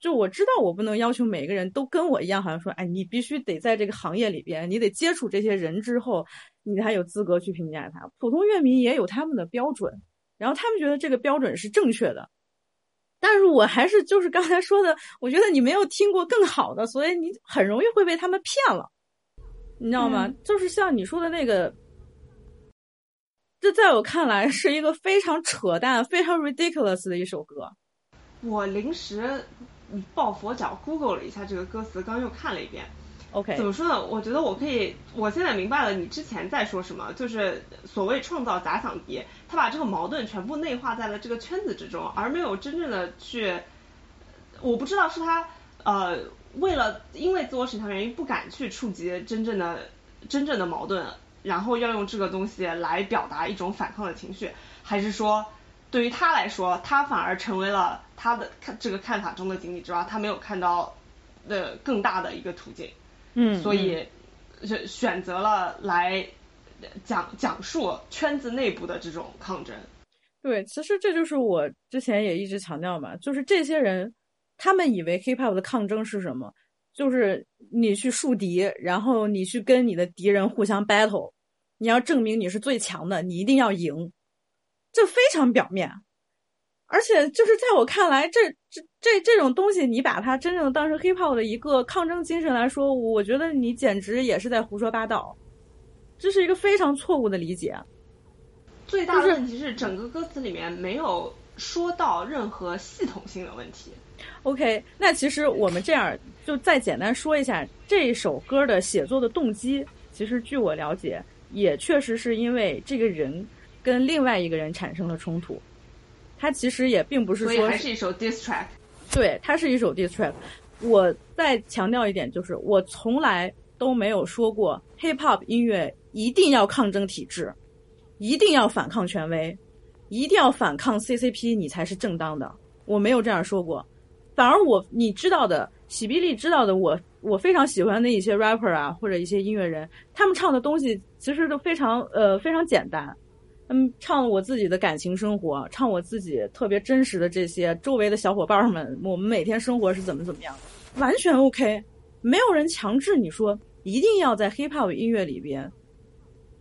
就我知道，我不能要求每个人都跟我一样，好像说，哎，你必须得在这个行业里边，你得接触这些人之后，你才有资格去评价他。普通乐迷也有他们的标准，然后他们觉得这个标准是正确的。但是我还是就是刚才说的，我觉得你没有听过更好的，所以你很容易会被他们骗了。你知道吗？就是像你说的那个，这在我看来是一个非常扯淡、非常 ridiculous 的一首歌。我临时抱佛脚 Google 了一下这个歌词，刚又看了一遍。OK，怎么说呢？我觉得我可以，我现在明白了你之前在说什么，就是所谓创造假想敌，他把这个矛盾全部内化在了这个圈子之中，而没有真正的去，我不知道是他呃。为了因为自我审查原因不敢去触及真正的真正的矛盾，然后要用这个东西来表达一种反抗的情绪，还是说对于他来说，他反而成为了他的看这个看法中的井底之蛙，他没有看到的更大的一个途径，嗯，所以选选择了来讲讲述圈子内部的这种抗争。对，其实这就是我之前也一直强调嘛，就是这些人。他们以为 hip hop 的抗争是什么？就是你去树敌，然后你去跟你的敌人互相 battle，你要证明你是最强的，你一定要赢，这非常表面。而且就是在我看来，这这这这种东西，你把它真正当成 hip hop 的一个抗争精神来说，我觉得你简直也是在胡说八道，这是一个非常错误的理解。最大的问题是，整个歌词里面没有说到任何系统性的问题。OK，那其实我们这样就再简单说一下这首歌的写作的动机。其实据我了解，也确实是因为这个人跟另外一个人产生了冲突。他其实也并不是说还是一首 diss track。对，它是一首 diss track。我再强调一点，就是我从来都没有说过 hip hop 音乐一定要抗争体制，一定要反抗权威，一定要反抗 CCP，你才是正当的。我没有这样说过。反而我你知道的，喜比利知道的，我我非常喜欢的一些 rapper 啊，或者一些音乐人，他们唱的东西其实都非常呃非常简单，他们唱我自己的感情生活，唱我自己特别真实的这些周围的小伙伴们，我们每天生活是怎么怎么样，完全 OK，没有人强制你说一定要在 hip hop 音乐里边，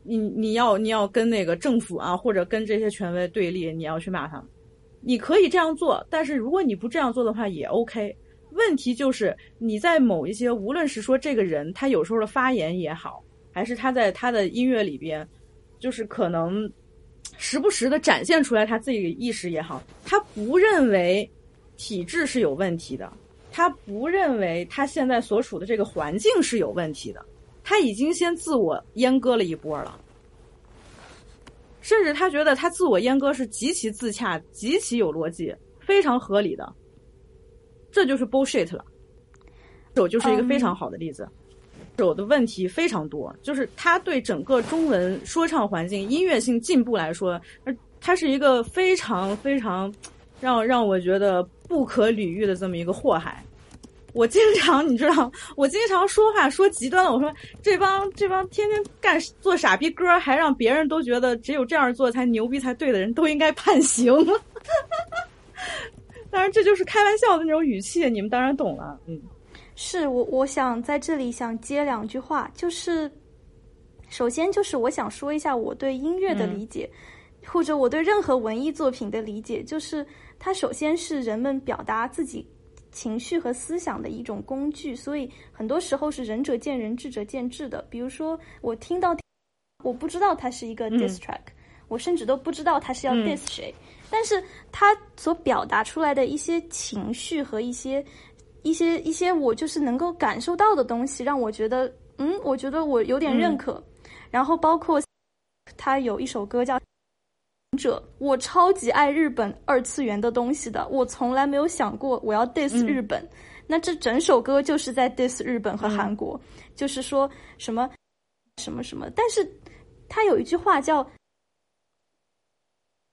你你要你要跟那个政府啊或者跟这些权威对立，你要去骂他们。你可以这样做，但是如果你不这样做的话也 OK。问题就是你在某一些，无论是说这个人他有时候的发言也好，还是他在他的音乐里边，就是可能时不时的展现出来他自己的意识也好，他不认为体制是有问题的，他不认为他现在所处的这个环境是有问题的，他已经先自我阉割了一波了。甚至他觉得他自我阉割是极其自洽、极其有逻辑、非常合理的，这就是 bullshit 了。手就是一个非常好的例子，手的问题非常多，就是他对整个中文说唱环境音乐性进步来说，他是一个非常非常让让我觉得不可理喻的这么一个祸害。我经常你知道，我经常说话说极端了。我说这帮这帮天天干做傻逼歌，还让别人都觉得只有这样做才牛逼才对的人，都应该判刑。当然，这就是开玩笑的那种语气，你们当然懂了。嗯，是我我想在这里想接两句话，就是首先就是我想说一下我对音乐的理解，或者我对任何文艺作品的理解，就是它首先是人们表达自己情绪和思想的一种工具，所以很多时候是仁者见仁，智者见智的。比如说，我听到我不知道它是一个 diss track，我甚至都不知道它是要 diss 谁。但是他所表达出来的一些情绪和一些一些一些我就是能够感受到的东西，让我觉得，嗯，我觉得我有点认可。然后包括他有一首歌叫《者》，我超级爱日本二次元的东西的，我从来没有想过我要 diss 日本。那这整首歌就是在 diss 日本和韩国，就是说什么什么什么。但是他有一句话叫。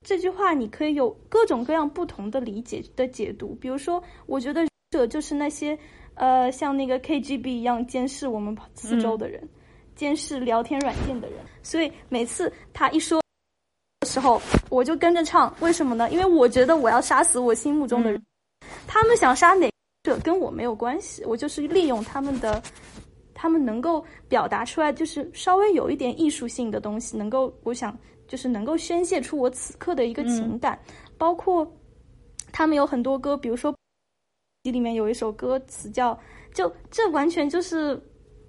这句话你可以有各种各样不同的理解的解读，比如说，我觉得者就是那些呃像那个 KGB 一样监视我们四周的人，监视聊天软件的人。所以每次他一说的时候，我就跟着唱。为什么呢？因为我觉得我要杀死我心目中的人。他们想杀哪者跟我没有关系，我就是利用他们的，他们能够表达出来，就是稍微有一点艺术性的东西，能够我想。就是能够宣泄出我此刻的一个情感，包括他们有很多歌，比如说里面有一首歌词叫“就这完全就是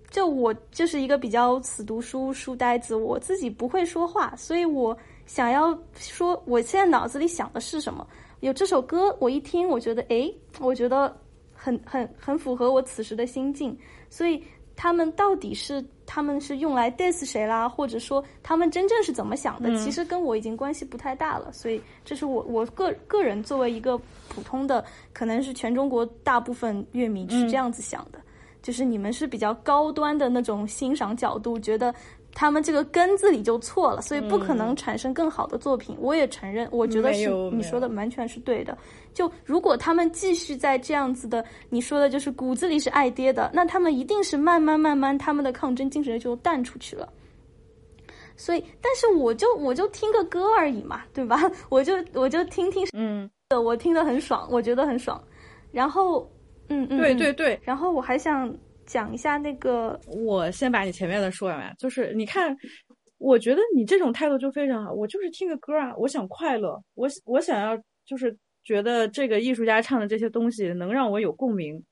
就我就是一个比较死读书书呆子，我自己不会说话，所以我想要说我现在脑子里想的是什么。有这首歌，我一听，我觉得诶，我觉得很很很符合我此时的心境，所以。他们到底是他们是用来 diss 谁啦，或者说他们真正是怎么想的？其实跟我已经关系不太大了。所以这是我我个个人作为一个普通的，可能是全中国大部分乐迷是这样子想的，就是你们是比较高端的那种欣赏角度，觉得。他们这个根子里就错了，所以不可能产生更好的作品。我也承认，我觉得是你说的完全是对的。就如果他们继续在这样子的，你说的就是骨子里是爱爹的，那他们一定是慢慢慢慢，他们的抗争精神就淡出去了。所以，但是我就我就听个歌而已嘛，对吧？我就我就听听，嗯，我听得很爽，我觉得很爽。然后，嗯嗯，对对对，然后我还想。讲一下那个，我先把你前面的说完。就是你看，我觉得你这种态度就非常好。我就是听个歌啊，我想快乐，我我想要就是觉得这个艺术家唱的这些东西能让我有共鸣。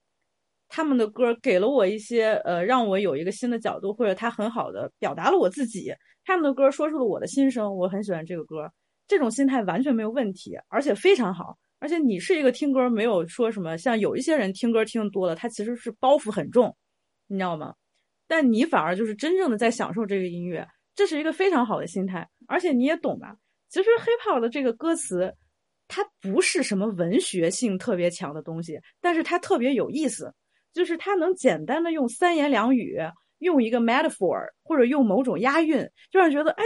他们的歌给了我一些呃，让我有一个新的角度，或者他很好的表达了我自己。他们的歌说出了我的心声，我很喜欢这个歌。这种心态完全没有问题，而且非常好。而且你是一个听歌没有说什么，像有一些人听歌听多了，他其实是包袱很重。你知道吗？但你反而就是真正的在享受这个音乐，这是一个非常好的心态，而且你也懂吧？其实 hiphop 的这个歌词，它不是什么文学性特别强的东西，但是它特别有意思，就是它能简单的用三言两语，用一个 metaphor 或者用某种押韵，就让人觉得，哎，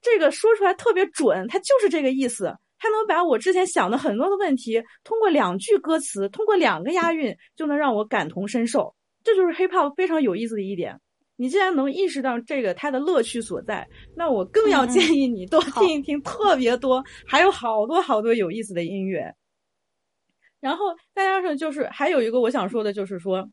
这个说出来特别准，它就是这个意思。它能把我之前想的很多的问题，通过两句歌词，通过两个押韵，就能让我感同身受。这就是 hiphop 非常有意思的一点。你既然能意识到这个它的乐趣所在，那我更要建议你多听一听特别多，还有好多好多有意思的音乐。然后再加上就是还有一个我想说的就是说，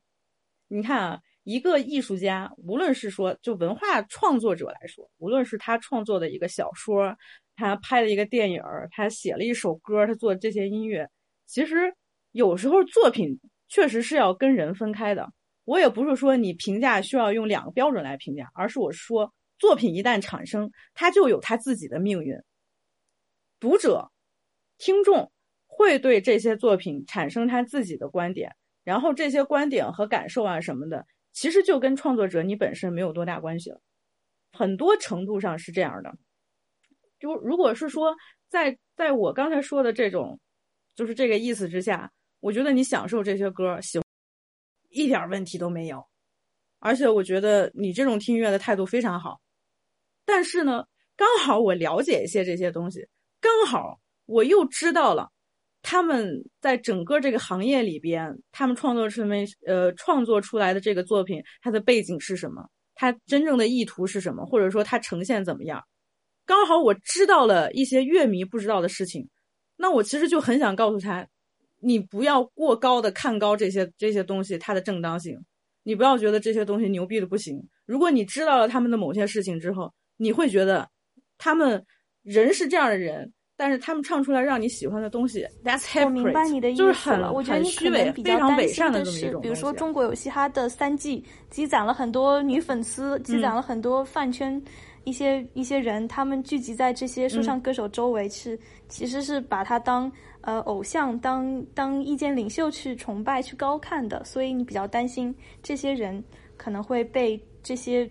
你看啊，一个艺术家，无论是说就文化创作者来说，无论是他创作的一个小说，他拍了一个电影，他写了一首歌，他做这些音乐，其实有时候作品确实是要跟人分开的。我也不是说你评价需要用两个标准来评价，而是我说作品一旦产生，它就有它自己的命运。读者、听众会对这些作品产生他自己的观点，然后这些观点和感受啊什么的，其实就跟创作者你本身没有多大关系了。很多程度上是这样的。就如果是说在在我刚才说的这种，就是这个意思之下，我觉得你享受这些歌，喜。一点问题都没有，而且我觉得你这种听音乐的态度非常好。但是呢，刚好我了解一些这些东西，刚好我又知道了他们在整个这个行业里边，他们创作出来呃创作出来的这个作品，它的背景是什么？它真正的意图是什么？或者说它呈现怎么样？刚好我知道了一些乐迷不知道的事情，那我其实就很想告诉他，你不要过高的看高这些这些东西它的正当性，你不要觉得这些东西牛逼的不行。如果你知道了他们的某些事情之后，你会觉得他们人是这样的人。但是他们唱出来让你喜欢的东西，That's happy，我明白你的意思就是很。我觉得你可能比较担心的是，比如说中国有嘻哈的三季，积攒了很多女粉丝，积攒了很多饭圈一些一些人，他们聚集在这些说唱歌手周围，是其实是把他当呃偶像，当当意见领袖去崇拜、去高看的。所以你比较担心这些人可能会被这些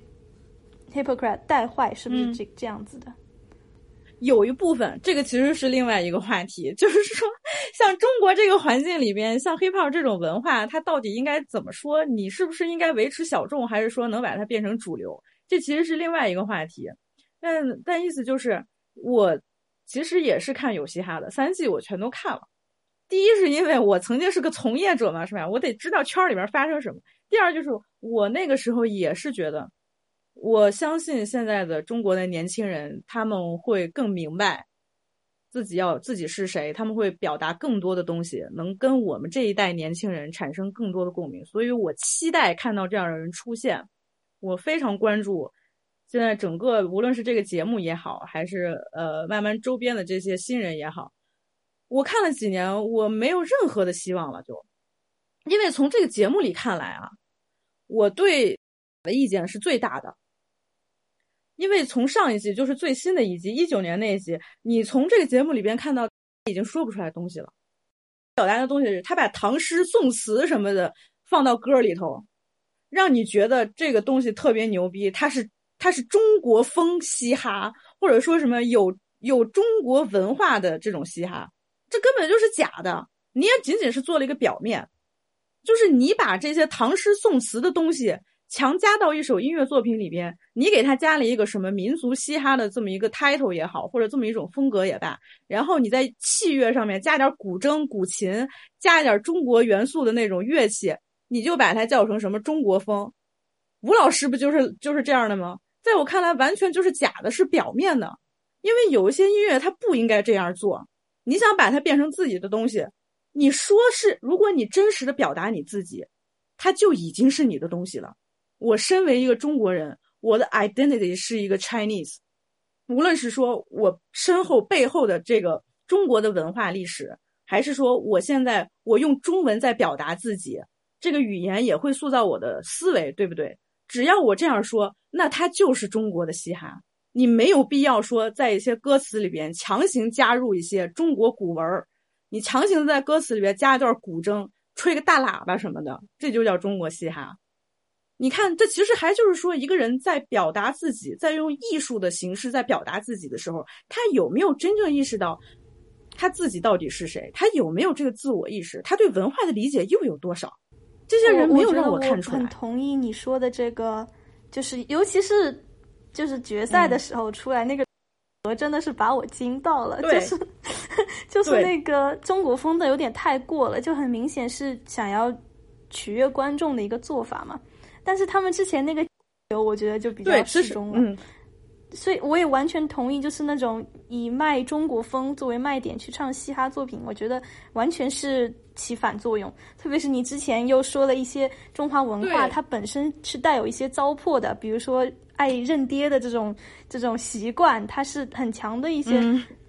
hypocrite 带坏，是不是这这样子的？有一部分，这个其实是另外一个话题，就是说，像中国这个环境里边，像 hiphop 这种文化，它到底应该怎么说？你是不是应该维持小众，还是说能把它变成主流？这其实是另外一个话题。但但意思就是，我其实也是看有嘻哈的三季，我全都看了。第一是因为我曾经是个从业者嘛，是吧？我得知道圈儿里边发生什么。第二就是我那个时候也是觉得。我相信现在的中国的年轻人，他们会更明白自己要自己是谁，他们会表达更多的东西，能跟我们这一代年轻人产生更多的共鸣。所以我期待看到这样的人出现。我非常关注现在整个，无论是这个节目也好，还是呃慢慢周边的这些新人也好，我看了几年，我没有任何的希望了，就因为从这个节目里看来啊，我对的意见是最大的。因为从上一季就是最新的一集，一九年那一集，你从这个节目里边看到已经说不出来东西了。表达的东西是他把唐诗宋词什么的放到歌里头，让你觉得这个东西特别牛逼。它是它是中国风嘻哈，或者说什么有有中国文化的这种嘻哈，这根本就是假的。你也仅仅是做了一个表面，就是你把这些唐诗宋词的东西。强加到一首音乐作品里边，你给他加了一个什么民族嘻哈的这么一个 title 也好，或者这么一种风格也罢，然后你在器乐上面加点古筝、古琴，加一点中国元素的那种乐器，你就把它叫成什么中国风？吴老师不就是就是这样的吗？在我看来，完全就是假的，是表面的。因为有一些音乐它不应该这样做。你想把它变成自己的东西，你说是，如果你真实的表达你自己，它就已经是你的东西了。我身为一个中国人，我的 identity 是一个 Chinese。无论是说我身后背后的这个中国的文化历史，还是说我现在我用中文在表达自己，这个语言也会塑造我的思维，对不对？只要我这样说，那它就是中国的嘻哈。你没有必要说在一些歌词里边强行加入一些中国古文儿，你强行在歌词里边加一段古筝，吹个大喇叭什么的，这就叫中国嘻哈。你看，这其实还就是说，一个人在表达自己，在用艺术的形式在表达自己的时候，他有没有真正意识到他自己到底是谁？他有没有这个自我意识？他对文化的理解又有多少？这些人没有让我看出来。很同意你说的这个，就是尤其是就是决赛的时候出来那个，我真的是把我惊到了。就是就是那个中国风的有点太过了，就很明显是想要取悦观众的一个做法嘛。但是他们之前那个，我觉得就比较适中了，嗯，所以我也完全同意，就是那种以卖中国风作为卖点去唱嘻哈作品，我觉得完全是起反作用。特别是你之前又说了一些中华文化，它本身是带有一些糟粕的，比如说爱认爹的这种这种习惯，它是很强的一些。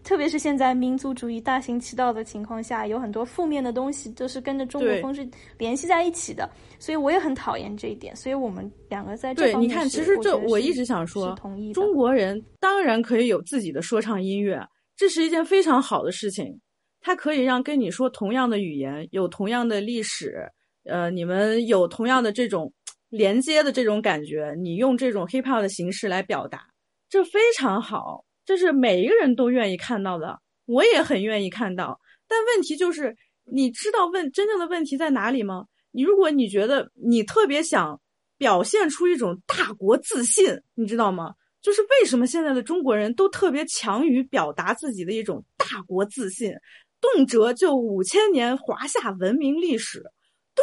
特别是现在民族主义大行其道的情况下，有很多负面的东西都是跟着中国风是联系在一起的，所以我也很讨厌这一点。所以我们两个在这方面，你看，其实这我一直想说，中国人当然可以有自己的说唱音乐，这是一件非常好的事情。它可以让跟你说同样的语言、有同样的历史，呃，你们有同样的这种连接的这种感觉，你用这种 hip hop 的形式来表达，这非常好。这是每一个人都愿意看到的，我也很愿意看到。但问题就是，你知道问真正的问题在哪里吗？你如果你觉得你特别想表现出一种大国自信，你知道吗？就是为什么现在的中国人都特别强于表达自己的一种大国自信？动辄就五千年华夏文明历史，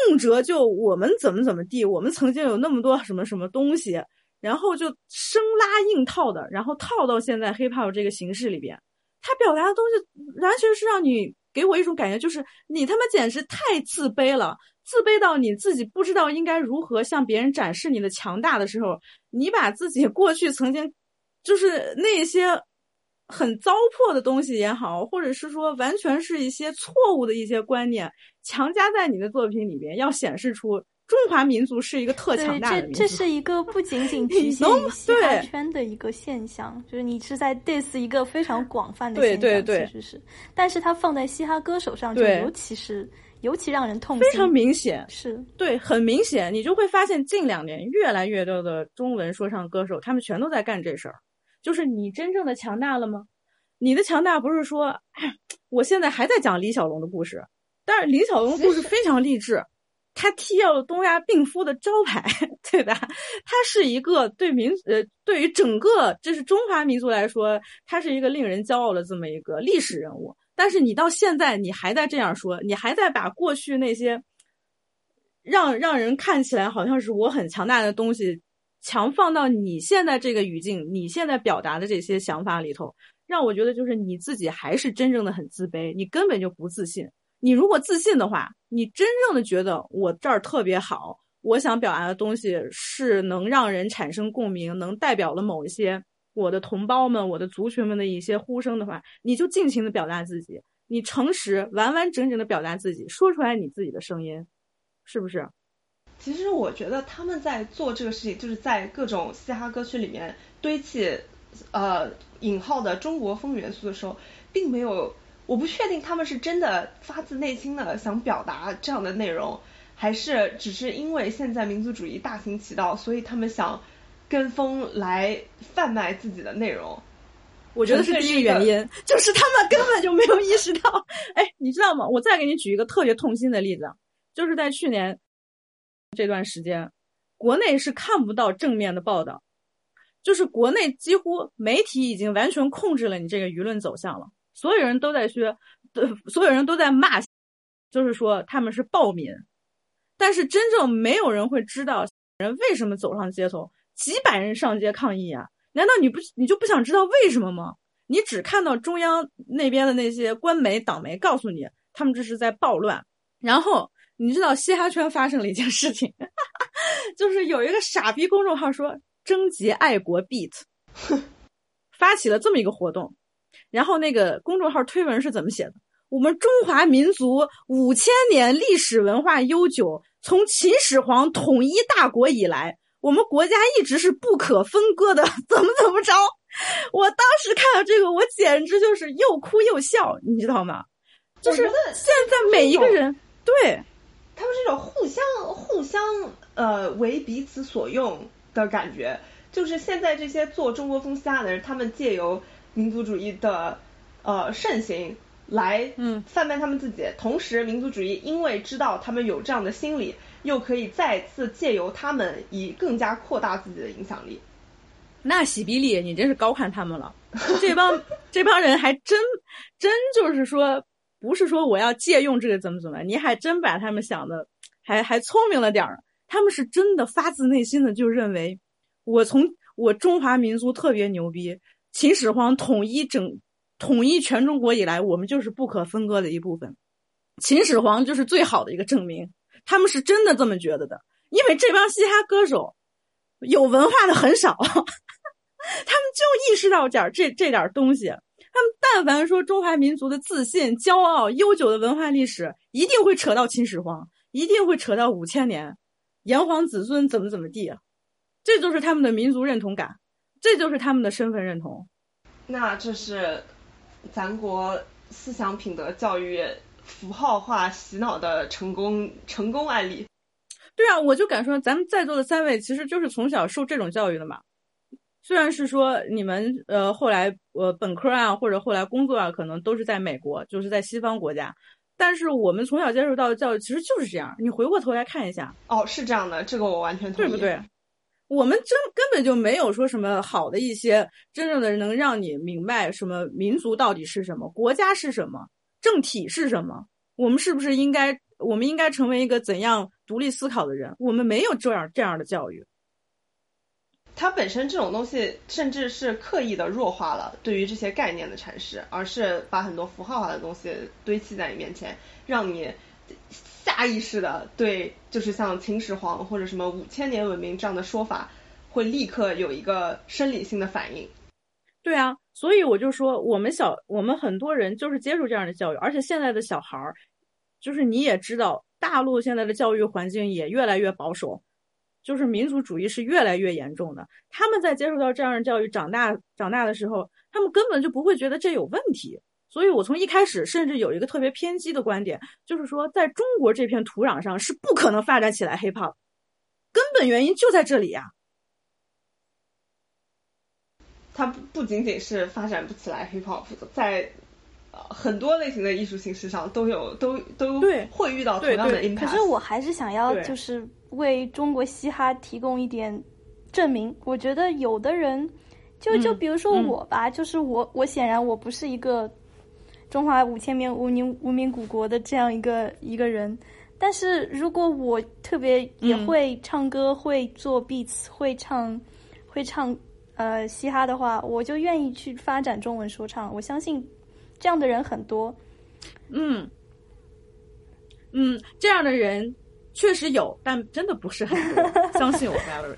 动辄就我们怎么怎么地，我们曾经有那么多什么什么东西，然后就生拉硬套的，然后套到现在 hiphop 这个形式里边，他表达的东西完全是让你给我一种感觉，就是你他妈简直太自卑了，自卑到你自己不知道应该如何向别人展示你的强大的时候，你把自己过去曾经就是那些。很糟粕的东西也好，或者是说完全是一些错误的一些观念，强加在你的作品里边，要显示出中华民族是一个特强大的民族。这这是一个不仅仅 局限于嘻哈圈的一个现象，就是你是在 diss 一个非常广泛的现象，其实是。但是它放在嘻哈歌手上，就尤其是尤其让人痛心，非常明显。是对，很明显，你就会发现近两年越来越多的中文说唱歌手，他们全都在干这事儿。就是你真正的强大了吗？你的强大不是说，我现在还在讲李小龙的故事，但是李小龙的故事非常励志，他踢掉了东亚病夫的招牌，对吧？他是一个对民呃，对于整个这是中华民族来说，他是一个令人骄傲的这么一个历史人物。但是你到现在你还在这样说，你还在把过去那些让让人看起来好像是我很强大的东西。强放到你现在这个语境，你现在表达的这些想法里头，让我觉得就是你自己还是真正的很自卑，你根本就不自信。你如果自信的话，你真正的觉得我这儿特别好，我想表达的东西是能让人产生共鸣，能代表了某一些我的同胞们、我的族群们的一些呼声的话，你就尽情的表达自己，你诚实、完完整整的表达自己，说出来你自己的声音，是不是？其实我觉得他们在做这个事情，就是在各种嘻哈歌曲里面堆砌呃引号的中国风元素的时候，并没有，我不确定他们是真的发自内心的想表达这样的内容，还是只是因为现在民族主义大行其道，所以他们想跟风来贩卖自己的内容。我觉得是第一个原因，就是他们根本就没有意识到。哎，你知道吗？我再给你举一个特别痛心的例子，就是在去年。这段时间，国内是看不到正面的报道，就是国内几乎媒体已经完全控制了你这个舆论走向了。所有人都在说，所有人都在骂，就是说他们是暴民。但是真正没有人会知道人为什么走上街头，几百人上街抗议啊？难道你不你就不想知道为什么吗？你只看到中央那边的那些官媒党媒告诉你，他们这是在暴乱，然后。你知道嘻哈圈发生了一件事情，就是有一个傻逼公众号说征集爱国 beat，发起了这么一个活动，然后那个公众号推文是怎么写的？我们中华民族五千年历史文化悠久，从秦始皇统一大国以来，我们国家一直是不可分割的，怎么怎么着？我当时看到这个，我简直就是又哭又笑，你知道吗？就是现在每一个人对。他们这种互相互相呃为彼此所用的感觉，就是现在这些做中国风嘻哈的人，他们借由民族主义的呃盛行来嗯贩卖他们自己，同时民族主义因为知道他们有这样的心理，又可以再次借由他们以更加扩大自己的影响力。那喜比利，你真是高看他们了，这帮这帮人还真真就是说。不是说我要借用这个怎么怎么，你还真把他们想的还还聪明了点儿。他们是真的发自内心的就认为，我从我中华民族特别牛逼，秦始皇统一整统一全中国以来，我们就是不可分割的一部分。秦始皇就是最好的一个证明。他们是真的这么觉得的，因为这帮嘻哈歌手有文化的很少，他们就意识到点这这点东西。他们但凡说中华民族的自信、骄傲、悠久的文化历史，一定会扯到秦始皇，一定会扯到五千年，炎黄子孙怎么怎么地，这就是他们的民族认同感，这就是他们的身份认同。那这是咱国思想品德教育符号化洗脑的成功成功案例。对啊，我就敢说，咱们在座的三位其实就是从小受这种教育的嘛。虽然是说你们呃后来呃本科啊或者后来工作啊可能都是在美国，就是在西方国家，但是我们从小接受到的教育其实就是这样。你回过头来看一下，哦，是这样的，这个我完全同意，对不对？我们真根本就没有说什么好的一些真正的能让你明白什么民族到底是什么，国家是什么。政体是什么？我们是不是应该，我们应该成为一个怎样独立思考的人？我们没有这样这样的教育。它本身这种东西，甚至是刻意的弱化了对于这些概念的阐释，而是把很多符号化的东西堆砌在你面前，让你下意识的对，就是像秦始皇或者什么五千年文明这样的说法，会立刻有一个生理性的反应。对啊，所以我就说，我们小我们很多人就是接受这样的教育，而且现在的小孩儿，就是你也知道，大陆现在的教育环境也越来越保守。就是民族主义是越来越严重的，他们在接受到这样的教育长大长大的时候，他们根本就不会觉得这有问题。所以我从一开始甚至有一个特别偏激的观点，就是说在中国这片土壤上是不可能发展起来 hiphop，根本原因就在这里呀。它不仅仅是发展不起来 hiphop，在呃很多类型的艺术形式上都有都都会遇到同样的 impact。可是我还是想要就是。为中国嘻哈提供一点证明，我觉得有的人，就就比如说我吧，就是我我显然我不是一个中华五千年无名无名古国的这样一个一个人，但是如果我特别也会唱歌，会做 beats，会唱会唱呃嘻哈的话，我就愿意去发展中文说唱。我相信这样的人很多，嗯嗯，这样的人。确实有，但真的不是很多。相信我，Valerie。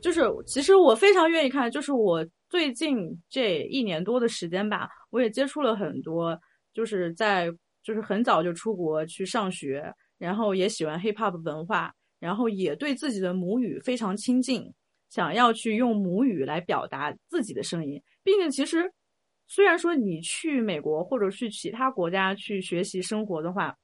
就是其实我非常愿意看，就是我最近这一年多的时间吧，我也接触了很多，就是在就是很早就出国去上学，然后也喜欢 hip hop 文化，然后也对自己的母语非常亲近，想要去用母语来表达自己的声音。毕竟其实虽然说你去美国或者去其他国家去学习生活的话。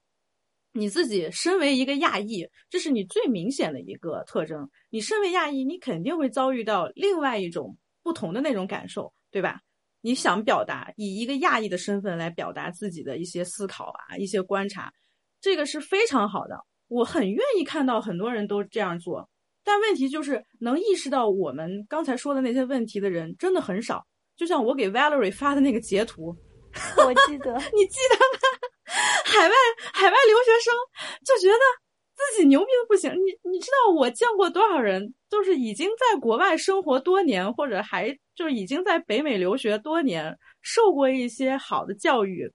你自己身为一个亚裔，这是你最明显的一个特征。你身为亚裔，你肯定会遭遇到另外一种不同的那种感受，对吧？你想表达以一个亚裔的身份来表达自己的一些思考啊，一些观察，这个是非常好的。我很愿意看到很多人都这样做，但问题就是能意识到我们刚才说的那些问题的人真的很少。就像我给 Valerie 发的那个截图，我记得，你记得吗？海外海外留学生就觉得自己牛逼的不行。你你知道我见过多少人，就是已经在国外生活多年，或者还就是已经在北美留学多年，受过一些好的教育，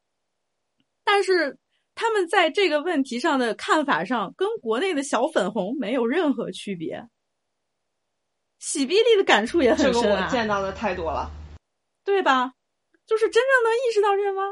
但是他们在这个问题上的看法上，跟国内的小粉红没有任何区别。洗碧丽的感触也很深啊，我见到的太多了，对吧？就是真正能意识到这吗？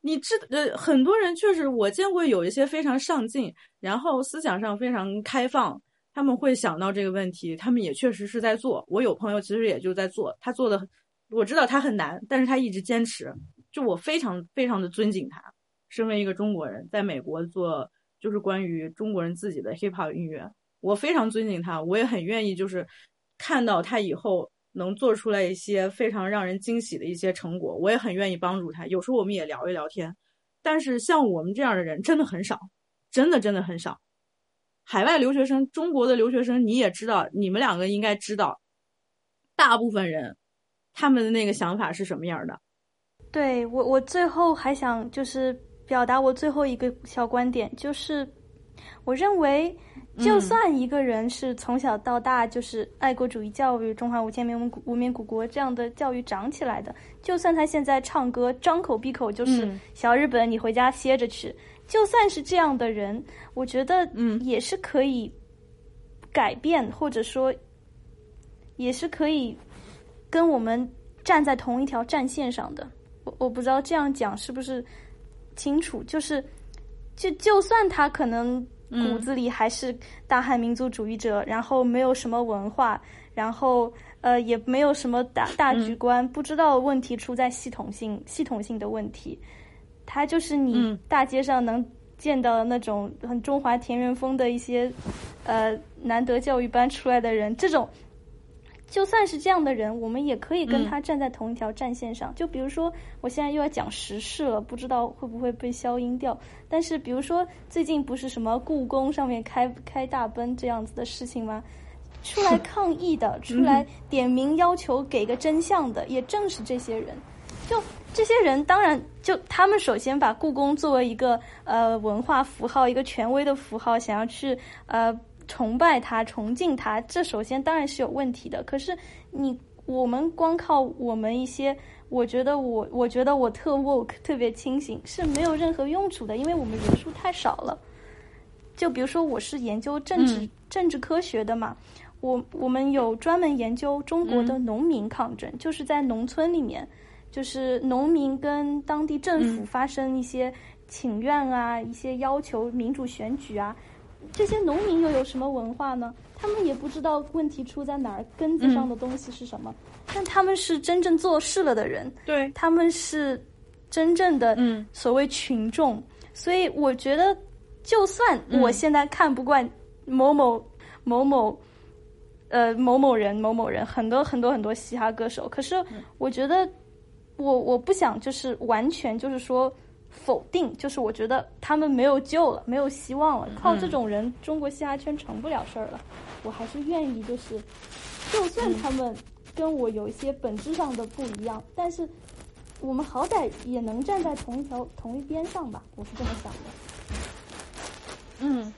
你知呃，很多人确实我见过有一些非常上进，然后思想上非常开放，他们会想到这个问题，他们也确实是在做。我有朋友其实也就在做，他做的我知道他很难，但是他一直坚持，就我非常非常的尊敬他。身为一个中国人，在美国做就是关于中国人自己的 hip hop 音乐，我非常尊敬他，我也很愿意就是看到他以后。能做出来一些非常让人惊喜的一些成果，我也很愿意帮助他。有时候我们也聊一聊天，但是像我们这样的人真的很少，真的真的很少。海外留学生，中国的留学生，你也知道，你们两个应该知道，大部分人他们的那个想法是什么样的。对我，我最后还想就是表达我最后一个小观点，就是我认为。就算一个人是从小到大就是爱国主义教育、中华五千年文无名古国这样的教育长起来的，就算他现在唱歌张口闭口就是小日本，你回家歇着去，就算是这样的人，我觉得嗯也是可以改变，或者说也是可以跟我们站在同一条战线上的。我我不知道这样讲是不是清楚，就是就就算他可能。骨子里还是大汉民族主义者，然后没有什么文化，然后呃也没有什么大大局观，不知道问题出在系统性系统性的问题。他就是你大街上能见到的那种很中华田园风的一些呃难得教育班出来的人，这种。就算是这样的人，我们也可以跟他站在同一条战线上。就比如说，我现在又要讲时事了，不知道会不会被消音掉。但是，比如说最近不是什么故宫上面开开大奔这样子的事情吗？出来 抗议的，出来点名要求给个真相的，也正是这些人。就这些人当然就他们首先把故宫作为一个呃文化符号，一个权威的符号，想要去呃崇拜它、崇敬它，这首先当然是有问题的。可是你我们光靠我们一些，我觉得我我觉得我特 woke 特别清醒是没有任何用处的，因为我们人数太少了。就比如说我是研究政治、政治科学的嘛。我我们有专门研究中国的农民抗争，就是在农村里面，就是农民跟当地政府发生一些请愿啊，一些要求民主选举啊。这些农民又有什么文化呢？他们也不知道问题出在哪儿，根子上的东西是什么。但他们是真正做事了的人，对，他们是真正的所谓群众。所以我觉得，就算我现在看不惯某某某某。呃，某某人，某某人，很多很多很多嘻哈歌手。可是，我觉得，我我不想就是完全就是说否定，就是我觉得他们没有救了，没有希望了。靠这种人，中国嘻哈圈成不了事儿了。我还是愿意，就是就算他们跟我有一些本质上的不一样，但是我们好歹也能站在同一条同一边上吧。我是这么想的。嗯。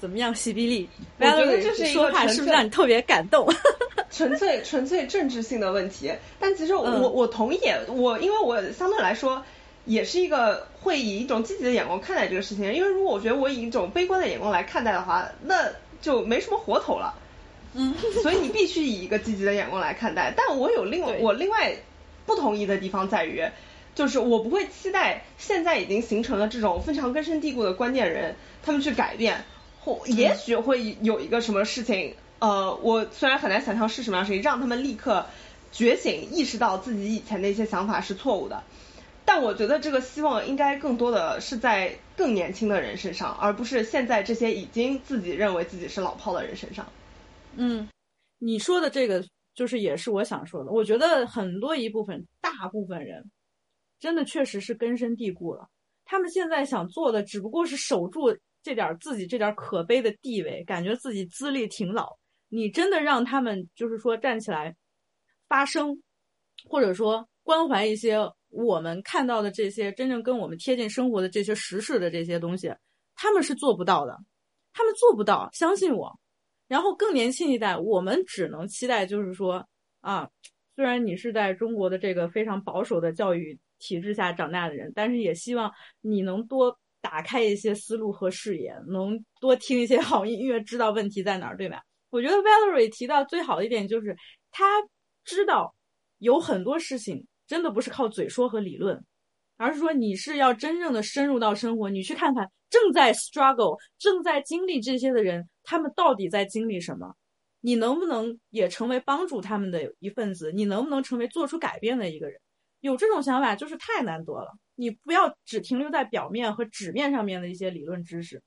怎么样，西比利？我觉得这是一个是不是让你特别感动？纯粹 纯粹政治性的问题。但其实我我同意，我因为我相对来说也是一个会以一种积极的眼光看待这个事情。因为如果我觉得我以一种悲观的眼光来看待的话，那就没什么活头了。嗯，所以你必须以一个积极的眼光来看待。但我有另外我另外不同意的地方在于，就是我不会期待现在已经形成了这种非常根深蒂固的观念人，他们去改变。或也许会有一个什么事情，呃，我虽然很难想象是什么样事情，让他们立刻觉醒，意识到自己以前的一些想法是错误的。但我觉得这个希望应该更多的是在更年轻的人身上，而不是现在这些已经自己认为自己是老炮的人身上。嗯，你说的这个就是也是我想说的。我觉得很多一部分大部分人真的确实是根深蒂固了，他们现在想做的只不过是守住。这点自己这点可悲的地位，感觉自己资历挺老。你真的让他们就是说站起来发声，或者说关怀一些我们看到的这些真正跟我们贴近生活的这些实事的这些东西，他们是做不到的。他们做不到，相信我。然后更年轻一代，我们只能期待就是说啊，虽然你是在中国的这个非常保守的教育体制下长大的人，但是也希望你能多。打开一些思路和视野，能多听一些好音乐，知道问题在哪儿，对吧？我觉得 Valerie 提到最好的一点就是，他知道有很多事情真的不是靠嘴说和理论，而是说你是要真正的深入到生活，你去看看正在 struggle、正在经历这些的人，他们到底在经历什么？你能不能也成为帮助他们的一份子？你能不能成为做出改变的一个人？有这种想法就是太难得了。你不要只停留在表面和纸面上面的一些理论知识。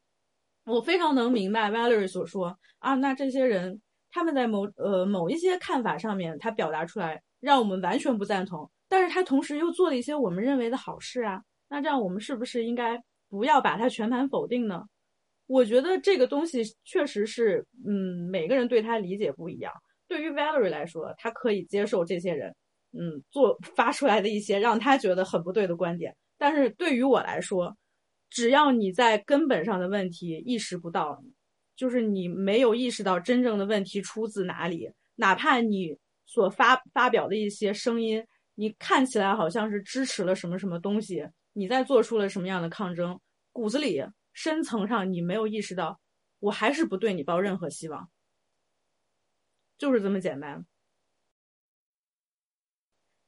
我非常能明白 Valerie 所说啊，那这些人他们在某呃某一些看法上面，他表达出来让我们完全不赞同，但是他同时又做了一些我们认为的好事啊。那这样我们是不是应该不要把它全盘否定呢？我觉得这个东西确实是，嗯，每个人对他理解不一样。对于 Valerie 来说，他可以接受这些人。嗯，做发出来的一些让他觉得很不对的观点，但是对于我来说，只要你在根本上的问题意识不到，就是你没有意识到真正的问题出自哪里，哪怕你所发发表的一些声音，你看起来好像是支持了什么什么东西，你在做出了什么样的抗争，骨子里深层上你没有意识到，我还是不对你抱任何希望，就是这么简单。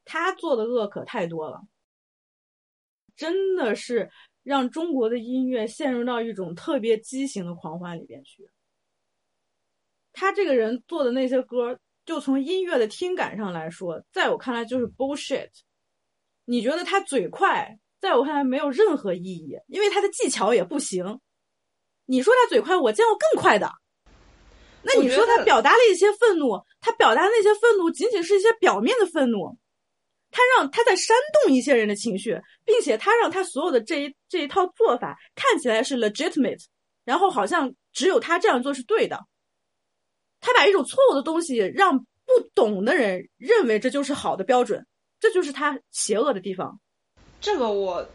他做的恶可太多了，真的是让中国的音乐陷入到一种特别畸形的狂欢里边去。他这个人做的那些歌，就从音乐的听感上来说，在我看来就是 bullshit。你觉得他嘴快，在我看来没有任何意义，因为他的技巧也不行。你说他嘴快，我见过更快的。那你说他表达了一些愤怒，他表达那些愤怒仅仅是一些表面的愤怒。他让他在煽动一些人的情绪，并且他让他所有的这一这一套做法看起来是 legitimate，然后好像只有他这样做是对的。他把一种错误的东西让不懂的人认为这就是好的标准，这就是他邪恶的地方。这个我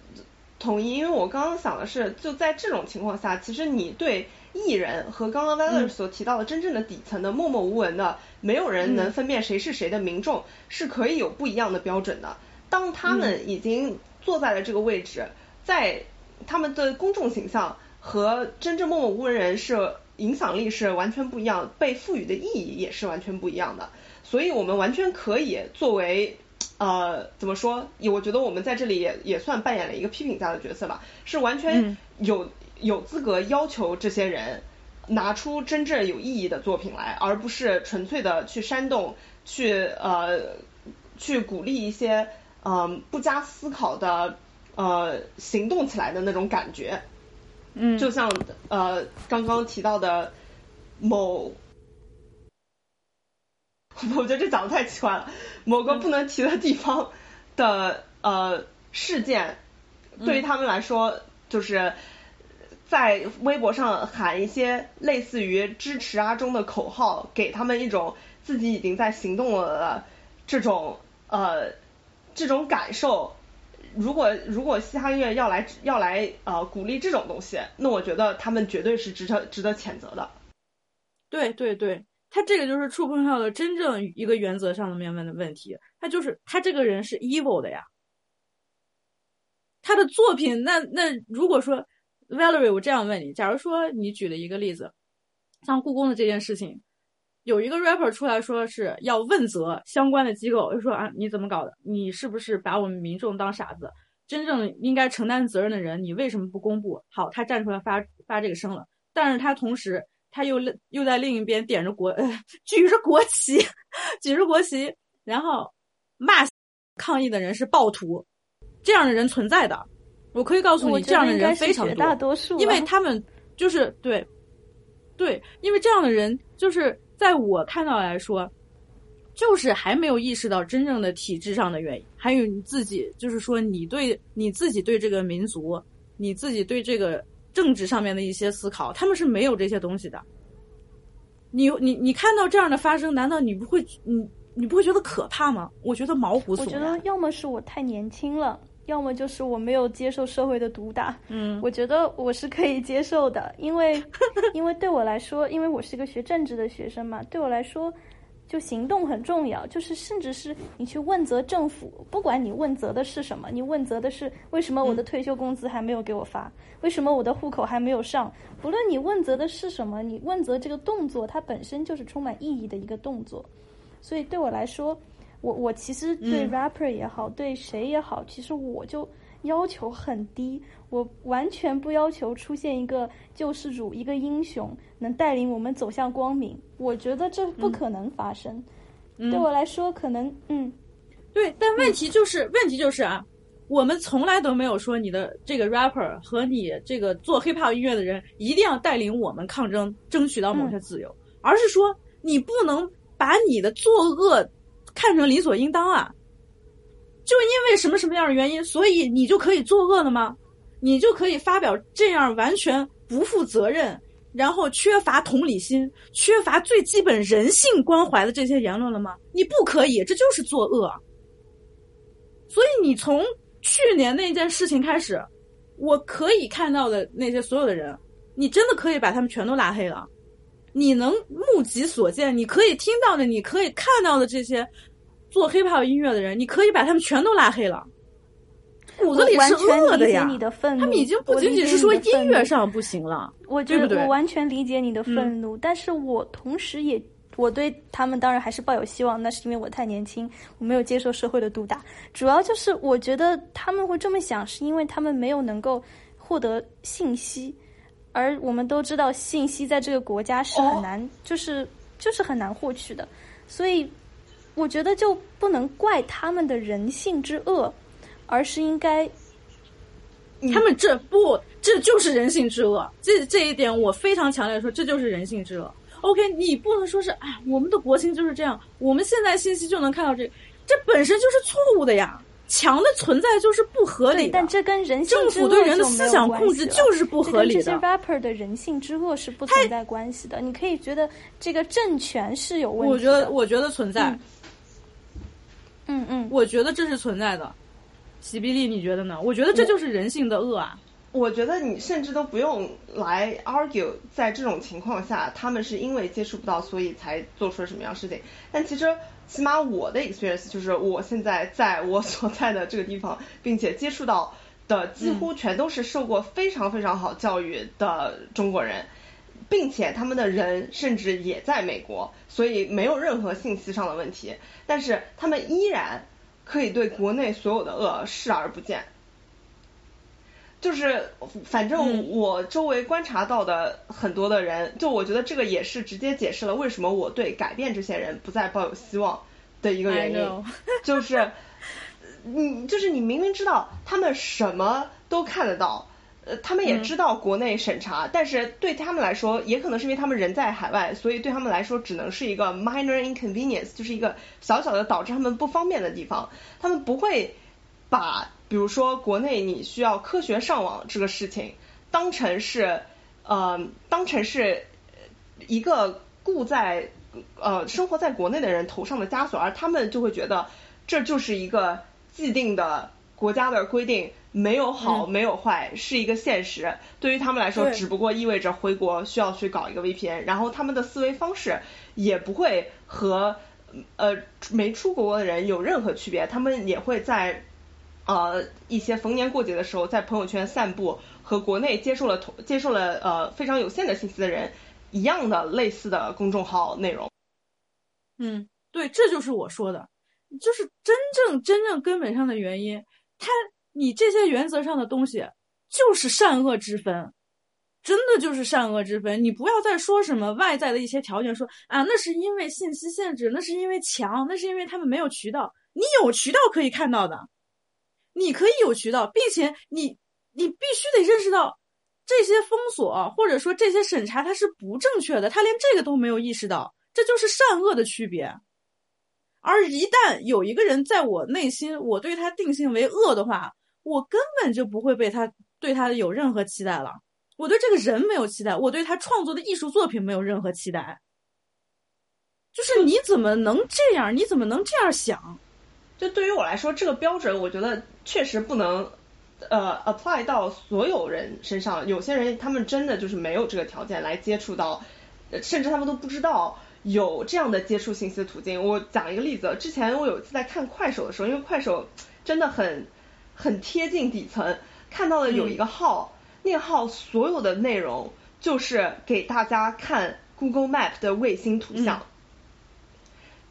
同意，因为我刚刚想的是，就在这种情况下，其实你对艺人和刚刚 Valer 所提到的真正的底层的默默无闻的，没有人能分辨谁是谁的民众，是可以有不一样的标准的。当他们已经坐在了这个位置，在他们的公众形象和真正默默无闻人是影响力是完全不一样，被赋予的意义也是完全不一样的。所以我们完全可以作为呃怎么说？我觉得我们在这里也也算扮演了一个批评家的角色吧，是完全有有资格要求这些人拿出真正有意义的作品来，而不是纯粹的去煽动、去呃去鼓励一些嗯不加思考的呃行动起来的那种感觉。嗯，就像呃刚刚提到的某。我觉得这讲的太奇怪了。某个不能提的地方的呃事件，对于他们来说，就是在微博上喊一些类似于支持阿中的口号，给他们一种自己已经在行动了的这种呃这种感受。如果如果嘻哈音乐要来要来呃鼓励这种东西，那我觉得他们绝对是值得值得谴责的。对对对。他这个就是触碰到了真正一个原则上的面问的问题，他就是他这个人是 evil 的呀。他的作品，那那如果说 Valerie，我这样问你，假如说你举了一个例子，像故宫的这件事情，有一个 rapper 出来说是要问责相关的机构，就说啊你怎么搞的？你是不是把我们民众当傻子？真正应该承担责任的人，你为什么不公布？好，他站出来发发这个声了，但是他同时。他又又在另一边点着国呃，举着国旗，举着国旗，然后骂 抗议的人是暴徒，这样的人存在的。我可以告诉你，这样的人非常多，大多数，因为他们就是对，对，因为这样的人就是在我看到来说，就是还没有意识到真正的体制上的原因，还有你自己，就是说你对你自己对这个民族，你自己对这个。政治上面的一些思考，他们是没有这些东西的。你你你看到这样的发生，难道你不会你你不会觉得可怕吗？我觉得毛骨悚然。我觉得要么是我太年轻了，要么就是我没有接受社会的毒打。嗯，我觉得我是可以接受的，因为 因为对我来说，因为我是一个学政治的学生嘛，对我来说。就行动很重要，就是甚至是你去问责政府，不管你问责的是什么，你问责的是为什么我的退休工资还没有给我发，为什么我的户口还没有上，不论你问责的是什么，你问责这个动作它本身就是充满意义的一个动作，所以对我来说，我我其实对 rapper 也好，对谁也好，其实我就。要求很低，我完全不要求出现一个救世主、一个英雄能带领我们走向光明。我觉得这不可能发生。对我来说，可能嗯，对。但问题就是，问题就是啊，我们从来都没有说你的这个 rapper 和你这个做 hiphop 音乐的人一定要带领我们抗争，争取到某些自由，而是说你不能把你的作恶看成理所应当啊。就因为什么什么样的原因，所以你就可以作恶了吗？你就可以发表这样完全不负责任，然后缺乏同理心、缺乏最基本人性关怀的这些言论了吗？你不可以，这就是作恶。所以你从去年那件事情开始，我可以看到的那些所有的人，你真的可以把他们全都拉黑了。你能目及所见，你可以听到的，你可以看到的这些。做 hiphop 音乐的人，你可以把他们全都拉黑了，骨子里是恶的呀。他们已经不仅仅是说音乐上不行了，我觉得我完全理解你的愤怒，但是我同时也我对他们当然还是抱有希望，那是因为我太年轻，我没有接受社会的毒打。主要就是我觉得他们会这么想，是因为他们没有能够获得信息，而我们都知道信息在这个国家是很难，就是就是很难获取的，所以。我觉得就不能怪他们的人性之恶，而是应该，他们这不这就是人性之恶。这这一点我非常强烈说，这就是人性之恶。OK，你不能说是哎，我们的国情就是这样，我们现在信息就能看到这，这本身就是错误的呀。墙的存在就是不合理，但这跟人性政府对人的思想控制就是不合理的。这些 rapper 的人性之恶是不存在关系的。你可以觉得这个政权是有问题，我觉得我觉得存在。嗯嗯，我觉得这是存在的。喜比利，你觉得呢？我觉得这就是人性的恶啊。我觉得你甚至都不用来 argue，在这种情况下，他们是因为接触不到，所以才做出了什么样事情。但其实，起码我的 experience 就是我现在在我所在的这个地方，并且接触到的几乎全都是受过非常非常好教育的中国人，并且他们的人甚至也在美国，所以没有任何信息上的问题。但是他们依然可以对国内所有的恶视而不见。就是反正我周围观察到的很多的人，就我觉得这个也是直接解释了为什么我对改变这些人不再抱有希望的一个原因，就是你就是你明明知道他们什么都看得到，呃，他们也知道国内审查，但是对他们来说，也可能是因为他们人在海外，所以对他们来说只能是一个 minor inconvenience，就是一个小小的导致他们不方便的地方，他们不会把。比如说，国内你需要科学上网这个事情，当成是呃，当成是一个固在呃生活在国内的人头上的枷锁，而他们就会觉得这就是一个既定的国家的规定，没有好没有坏，是一个现实。对于他们来说，只不过意味着回国需要去搞一个 VPN，然后他们的思维方式也不会和呃没出国的人有任何区别，他们也会在。呃，一些逢年过节的时候，在朋友圈散布和国内接受了同接受了呃非常有限的信息的人一样的类似的公众号内容。嗯，对，这就是我说的，就是真正真正根本上的原因，他你这些原则上的东西就是善恶之分，真的就是善恶之分。你不要再说什么外在的一些条件，说啊那是因为信息限制，那是因为强，那是因为他们没有渠道，你有渠道可以看到的。你可以有渠道，并且你你必须得认识到这些封锁或者说这些审查它是不正确的，他连这个都没有意识到，这就是善恶的区别。而一旦有一个人在我内心，我对他定性为恶的话，我根本就不会被他对他有任何期待了。我对这个人没有期待，我对他创作的艺术作品没有任何期待。就是你怎么能这样？你怎么能这样想？就对于我来说，这个标准我觉得。确实不能，呃，apply 到所有人身上。有些人他们真的就是没有这个条件来接触到，甚至他们都不知道有这样的接触信息的途径。我讲一个例子，之前我有一次在看快手的时候，因为快手真的很很贴近底层，看到了有一个号，那个号所有的内容就是给大家看 Google Map 的卫星图像。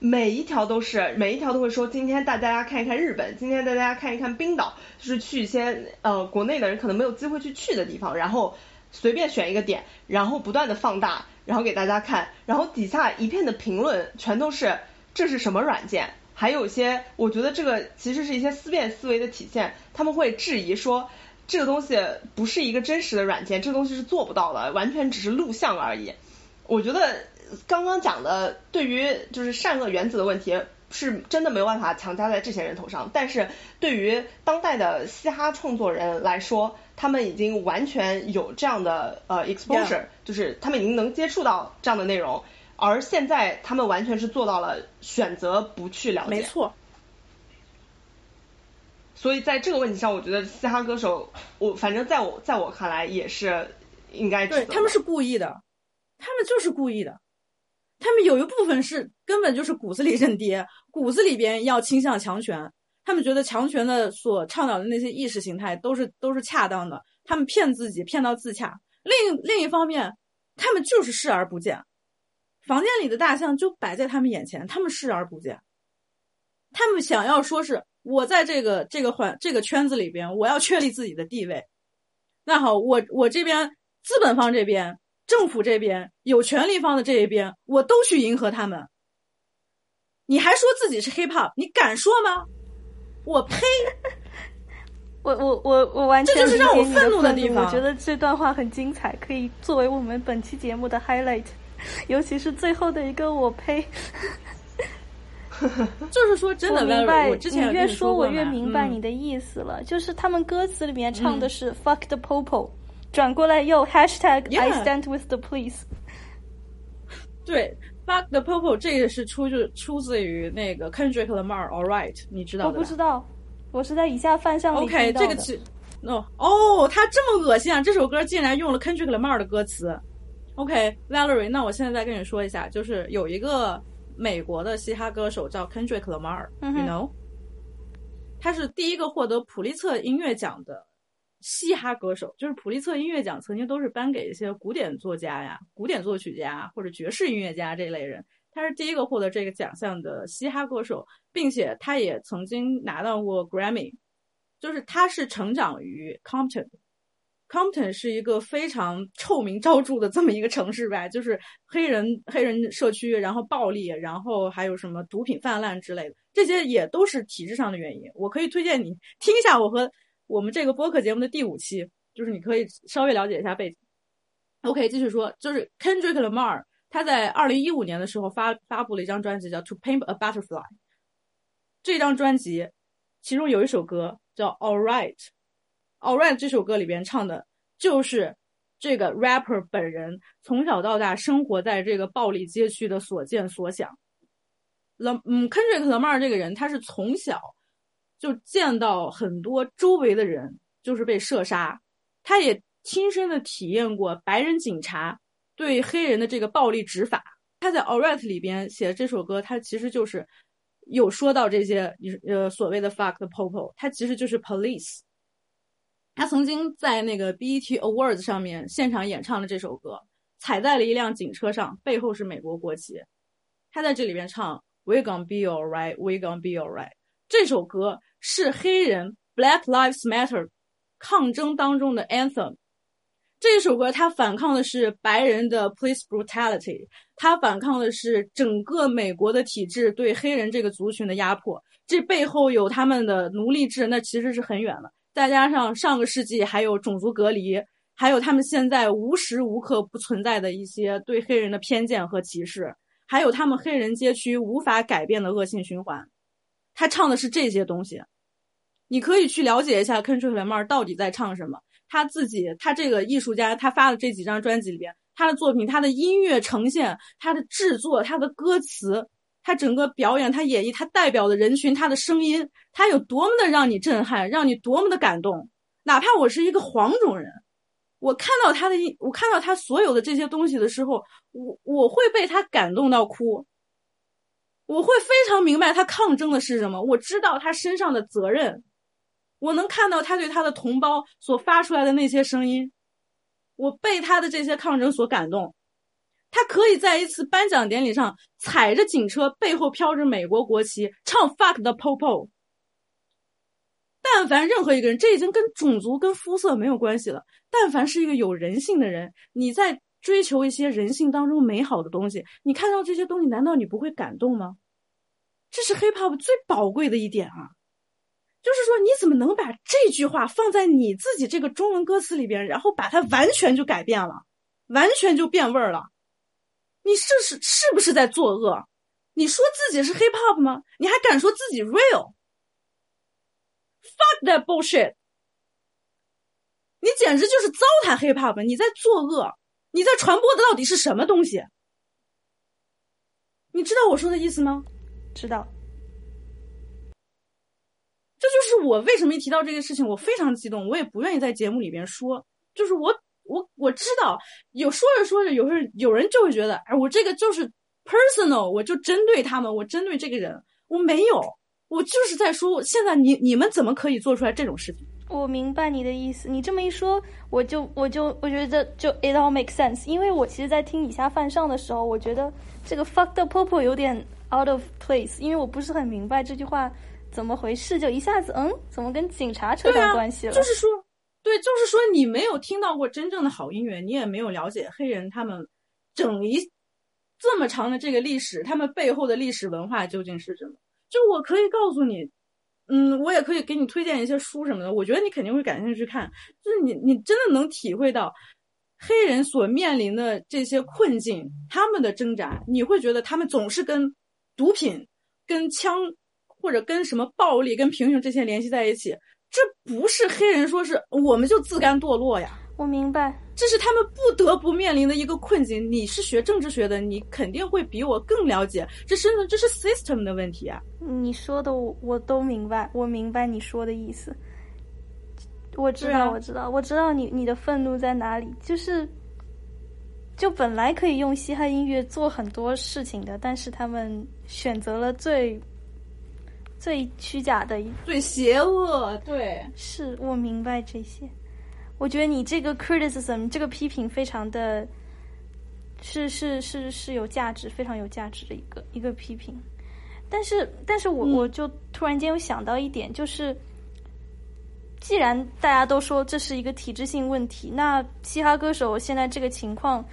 每一条都是，每一条都会说，今天带大家看一看日本，今天带大家看一看冰岛，就是去一些呃国内的人可能没有机会去去的地方，然后随便选一个点，然后不断的放大，然后给大家看，然后底下一片的评论全都是这是什么软件，还有一些我觉得这个其实是一些思辨思维的体现，他们会质疑说这个东西不是一个真实的软件，这个东西是做不到的，完全只是录像而已，我觉得。刚刚讲的对于就是善恶原则的问题，是真的没有办法强加在这些人头上。但是对于当代的嘻哈创作人来说，他们已经完全有这样的呃 exposure，就是他们已经能接触到这样的内容，而现在他们完全是做到了选择不去了解。没错。所以在这个问题上，我觉得嘻哈歌手，我反正在我在我看来也是应该对他们是故意的，他们就是故意的。他们有一部分是根本就是骨子里认爹，骨子里边要倾向强权。他们觉得强权的所倡导的那些意识形态都是都是恰当的，他们骗自己骗到自洽。另另一方面，他们就是视而不见，房间里的大象就摆在他们眼前，他们视而不见。他们想要说是我在这个这个环这个圈子里边，我要确立自己的地位。那好，我我这边资本方这边。政府这边有权利方的这一边，我都去迎合他们。你还说自己是 hip hop，你敢说吗？我呸！我我我我完全这就是让我愤怒的地方。我觉得这段话很精彩，可以作为我们本期节目的 highlight，尤其是最后的一个我呸。就是说真的，我明白。你越说，我越明白你的意思了。就是他们歌词里面唱的是 fuck the popo。转过来又 hashtag I stand with the police。对 Fuck the Popo 这个是出就出自于那个 Kendrick Lamar All Right，你知道的？我不知道，我是在以下犯上 OK，这个是 no，哦，他这么恶心啊！这首歌竟然用了 Kendrick Lamar 的歌词。OK，Valerie，那我现在再跟你说一下，就是有一个美国的嘻哈歌手叫 Kendrick Lamar，you、嗯、know，他是第一个获得普利策音乐奖的嘻哈歌手。就是普利策音乐奖曾经都是颁给一些古典作家呀、古典作曲家或者爵士音乐家这类人。他是第一个获得这个奖项的嘻哈歌手，并且他也曾经拿到过 Grammy。就是他是成长于 Compton。Compton 是一个非常臭名昭著的这么一个城市吧，就是黑人黑人社区，然后暴力，然后还有什么毒品泛滥之类的，这些也都是体制上的原因。我可以推荐你听一下我和我们这个播客节目的第五期，就是你可以稍微了解一下背景。OK，继续说，就是 Kendrick Lamar 他在二零一五年的时候发发布了一张专辑叫《To Paint a Butterfly》，这张专辑其中有一首歌叫《All Right》。All Right 这首歌里边唱的就是这个 rapper 本人从小到大生活在这个暴力街区的所见所想。了，嗯，Kendrick Lamar 这个人，他是从小就见到很多周围的人就是被射杀，他也亲身的体验过白人警察对黑人的这个暴力执法。他在 Alright 里边写的这首歌，他其实就是有说到这些呃所谓的 fuck the popo，他其实就是 police。他曾经在那个 BET Awards 上面现场演唱了这首歌，踩在了一辆警车上，背后是美国国旗。他在这里边唱 "We gonna be alright, we gonna be alright"。这首歌是黑人 Black Lives Matter 抗争当中的 anthem。这首歌它反抗的是白人的 police brutality，它反抗的是整个美国的体制对黑人这个族群的压迫。这背后有他们的奴隶制，那其实是很远的。再加上上个世纪还有种族隔离，还有他们现在无时无刻不存在的一些对黑人的偏见和歧视，还有他们黑人街区无法改变的恶性循环。他唱的是这些东西，你可以去了解一下 Kendrick Lamar 到底在唱什么。他自己，他这个艺术家，他发的这几张专辑里边，他的作品，他的音乐呈现，他的制作，他的歌词。他整个表演，他演绎，他代表的人群，他的声音，他有多么的让你震撼，让你多么的感动。哪怕我是一个黄种人，我看到他的，我看到他所有的这些东西的时候，我我会被他感动到哭。我会非常明白他抗争的是什么，我知道他身上的责任，我能看到他对他的同胞所发出来的那些声音，我被他的这些抗争所感动。他可以在一次颁奖典礼上踩着警车，背后飘着美国国旗，唱 “fuck the popo”。但凡任何一个人，这已经跟种族、跟肤色没有关系了。但凡是一个有人性的人，你在追求一些人性当中美好的东西，你看到这些东西，难道你不会感动吗？这是 hip hop 最宝贵的一点啊！就是说，你怎么能把这句话放在你自己这个中文歌词里边，然后把它完全就改变了，完全就变味儿了？你这是是不是在作恶？你说自己是 hip hop 吗？你还敢说自己 real？Fuck that bullshit！你简直就是糟蹋 hip hop！你在作恶！你在传播的到底是什么东西？你知道我说的意思吗？知道。这就是我为什么一提到这个事情，我非常激动，我也不愿意在节目里边说。就是我。我我知道，有说着说着，有人有人就会觉得，哎，我这个就是 personal，我就针对他们，我针对这个人，我没有，我就是在说，现在你你们怎么可以做出来这种视频？我明白你的意思，你这么一说，我就我就我觉得就 it all makes sense，因为我其实，在听以下犯上的时候，我觉得这个 fuck the pope 有点 out of place，因为我不是很明白这句话怎么回事，就一下子嗯，怎么跟警察扯上关系了？就是说。对，就是说你没有听到过真正的好音乐，你也没有了解黑人他们整一这么长的这个历史，他们背后的历史文化究竟是什么？就我可以告诉你，嗯，我也可以给你推荐一些书什么的，我觉得你肯定会感兴趣看。就是你，你真的能体会到黑人所面临的这些困境，他们的挣扎，你会觉得他们总是跟毒品、跟枪或者跟什么暴力、跟贫穷这些联系在一起。这不是黑人说是我们就自甘堕落呀！我明白，这是他们不得不面临的一个困境。你是学政治学的，你肯定会比我更了解，这是这是 system 的问题啊。你说的我我都明白，我明白你说的意思。我知道，我知道，我知道你你的愤怒在哪里，就是，就本来可以用嘻哈音乐做很多事情的，但是他们选择了最最虚假的、最邪恶。对，是我明白这些。我觉得你这个 criticism 这个批评非常的，是是是是有价值，非常有价值的一个一个批评。但是，但是我我就突然间又想到一点，就是既然大家都说这是一个体制性问题，那嘻哈歌手现在这个情况，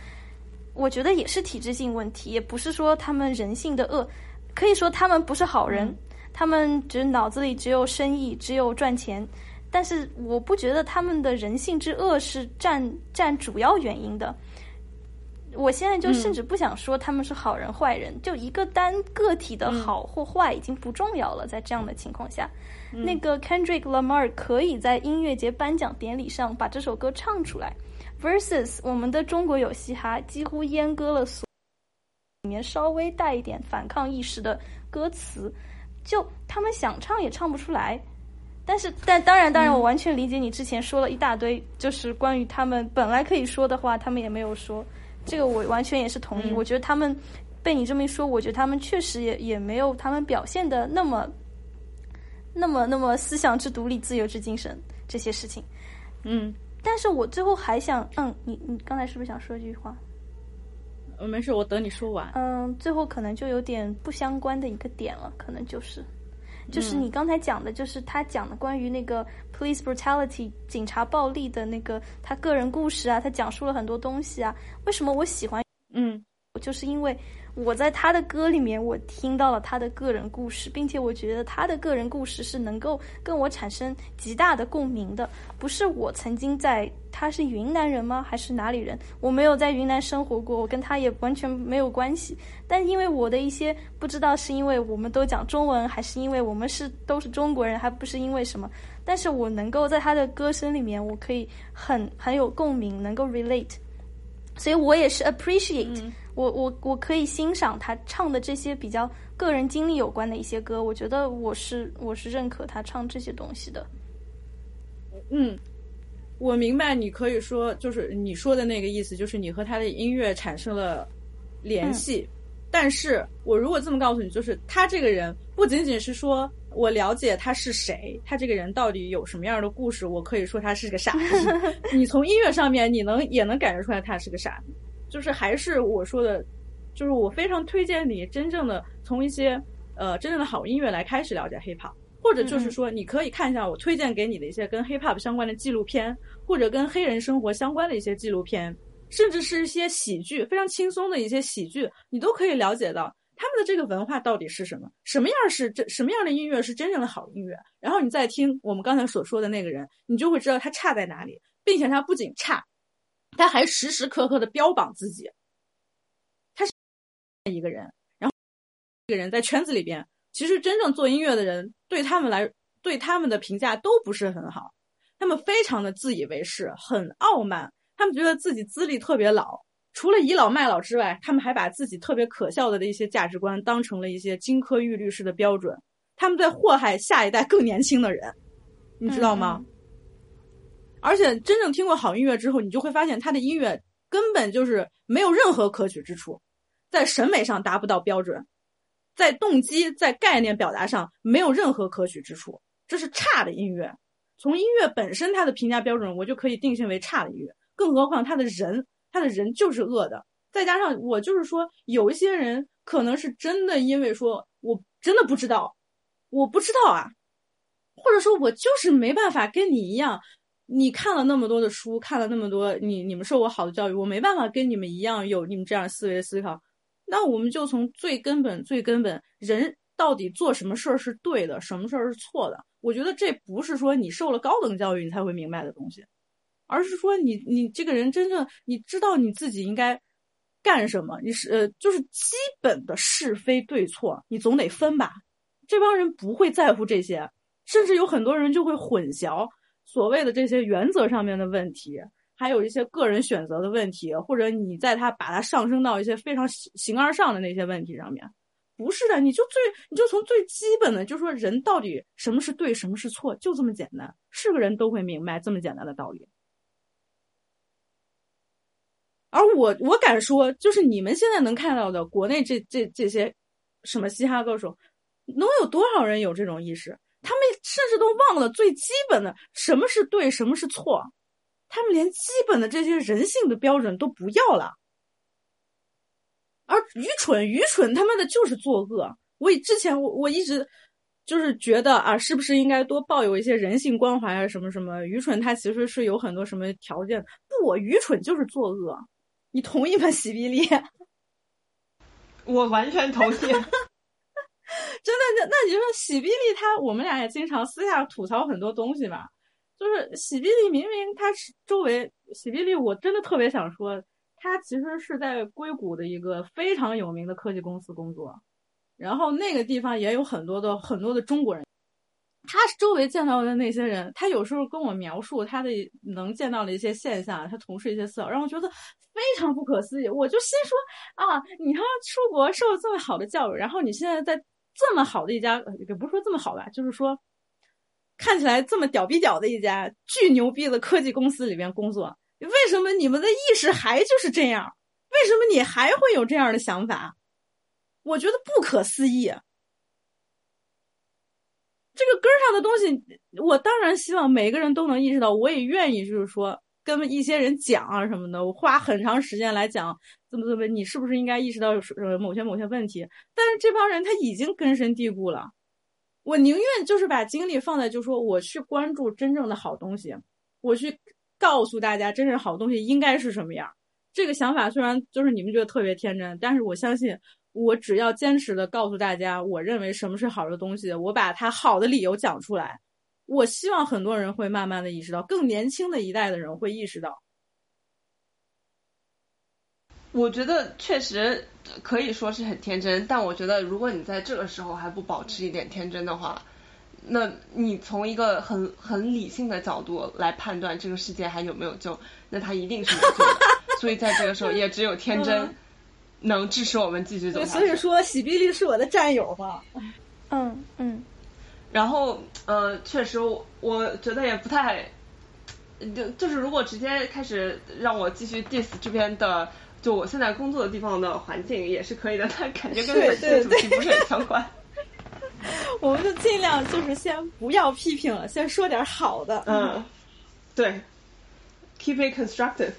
我觉得也是体制性问题，也不是说他们人性的恶，可以说他们不是好人，他们只脑子里只有生意，只有赚钱。但是我不觉得他们的人性之恶是占占主要原因的。我现在就甚至不想说他们是好人坏人，就一个单个体的好或坏已经不重要了。在这样的情况下，那个 Kendrick Lamar 可以在音乐节颁奖典礼上把这首歌唱出来，versus 我们的中国有嘻哈几乎阉割了所里面稍微带一点反抗意识的歌词，就他们想唱也唱不出来。但是，但当然，当然，我完全理解你之前说了一大堆，就是关于他们本来可以说的话，他们也没有说。这个我完全也是同意。我觉得他们被你这么一说，我觉得他们确实也也没有他们表现的那么、那么、那么思想之独立、自由之精神这些事情。嗯，但是我最后还想，嗯，你你刚才是不是想说一句话？呃，没事，我等你说完。嗯，最后可能就有点不相关的一个点了，可能就是。就是你刚才讲的，就是他讲的关于那个 police brutality 警察暴力的那个他个人故事啊，他讲述了很多东西啊。为什么我喜欢？嗯，就是因为。我在他的歌里面，我听到了他的个人故事，并且我觉得他的个人故事是能够跟我产生极大的共鸣的。不是我曾经在，他是云南人吗？还是哪里人？我没有在云南生活过，我跟他也完全没有关系。但因为我的一些不知道是因为我们都讲中文，还是因为我们是都是中国人，还不是因为什么。但是我能够在他的歌声里面，我可以很很有共鸣，能够 relate。所以我也是 appreciate。我我我可以欣赏他唱的这些比较个人经历有关的一些歌，我觉得我是我是认可他唱这些东西的。嗯，我明白你可以说就是你说的那个意思，就是你和他的音乐产生了联系。但是我如果这么告诉你，就是他这个人不仅仅是说我了解他是谁，他这个人到底有什么样的故事，我可以说他是个傻子。你从音乐上面，你能也能感觉出来他是个傻子。就是还是我说的，就是我非常推荐你真正的从一些呃真正的好音乐来开始了解 hiphop，或者就是说你可以看一下我推荐给你的一些跟 hiphop 相关的纪录片，或者跟黑人生活相关的一些纪录片，甚至是一些喜剧，非常轻松的一些喜剧，你都可以了解到他们的这个文化到底是什么，什么样是真什么样的音乐是真正的好音乐，然后你再听我们刚才所说的那个人，你就会知道他差在哪里，并且他不仅差。他还时时刻刻的标榜自己，他是一个人，然后一个人在圈子里边，其实真正做音乐的人对他们来，对他们的评价都不是很好，他们非常的自以为是，很傲慢，他们觉得自己资历特别老，除了倚老卖老之外，他们还把自己特别可笑的的一些价值观当成了一些金科玉律式的标准，他们在祸害下一代更年轻的人，你知道吗？而且真正听过好音乐之后，你就会发现他的音乐根本就是没有任何可取之处，在审美上达不到标准，在动机、在概念表达上没有任何可取之处，这是差的音乐。从音乐本身它的评价标准，我就可以定性为差的音乐。更何况他的人，他的人就是恶的。再加上我就是说，有一些人可能是真的因为说我真的不知道，我不知道啊，或者说我就是没办法跟你一样。你看了那么多的书，看了那么多，你你们受过好的教育，我没办法跟你们一样有你们这样思维思考。那我们就从最根本、最根本，人到底做什么事儿是对的，什么事儿是错的？我觉得这不是说你受了高等教育你才会明白的东西，而是说你你这个人真正你知道你自己应该干什么，你是呃就是基本的是非对错，你总得分吧。这帮人不会在乎这些，甚至有很多人就会混淆。所谓的这些原则上面的问题，还有一些个人选择的问题，或者你在他把它上升到一些非常形而上的那些问题上面。不是的，你就最你就从最基本的，就说人到底什么是对，什么是错，就这么简单，是个人都会明白这么简单的道理。而我我敢说，就是你们现在能看到的国内这这这些什么嘻哈歌手，能有多少人有这种意识？甚至都忘了最基本的什么是对，什么是错，他们连基本的这些人性的标准都不要了。而愚蠢，愚蠢他妈的就是作恶。我以之前我我一直就是觉得啊，是不是应该多抱有一些人性关怀啊？什么什么？愚蠢它其实是有很多什么条件？不，我愚蠢就是作恶。你同意吗，喜比利？我完全同意。真的，那那你说喜比利他，我们俩也经常私下吐槽很多东西吧。就是喜比利明明他是周围喜比利，我真的特别想说。他其实是在硅谷的一个非常有名的科技公司工作，然后那个地方也有很多的很多的中国人。他周围见到的那些人，他有时候跟我描述他的能见到的一些现象，他同事一些思考，让我觉得非常不可思议。我就心说啊，你看出国受了这么好的教育，然后你现在在这么好的一家，也不是说这么好吧，就是说看起来这么屌逼屌的一家巨牛逼的科技公司里边工作。为什么你们的意识还就是这样？为什么你还会有这样的想法？我觉得不可思议。这个根上的东西，我当然希望每个人都能意识到。我也愿意，就是说跟一些人讲啊什么的，我花很长时间来讲怎么怎么，你是不是应该意识到呃某些某些问题？但是这帮人他已经根深蒂固了。我宁愿就是把精力放在，就说我去关注真正的好东西，我去。告诉大家，真正好东西应该是什么样？这个想法虽然就是你们觉得特别天真，但是我相信，我只要坚持的告诉大家，我认为什么是好的东西，我把它好的理由讲出来，我希望很多人会慢慢的意识到，更年轻的一代的人会意识到。我觉得确实可以说是很天真，但我觉得如果你在这个时候还不保持一点天真的话。那你从一个很很理性的角度来判断这个世界还有没有救，那他一定是没救的。所以在这个时候，也只有天真能支持我们继续走下去。所以说，喜碧丽是我的战友吧？嗯嗯。然后呃，确实，我觉得也不太，就就是如果直接开始让我继续 diss 这边的，就我现在工作的地方的环境也是可以的，但感觉跟本期主题不是很相关。我们就尽量就是先不要批评了，先说点好的。嗯，对，keep it constructive。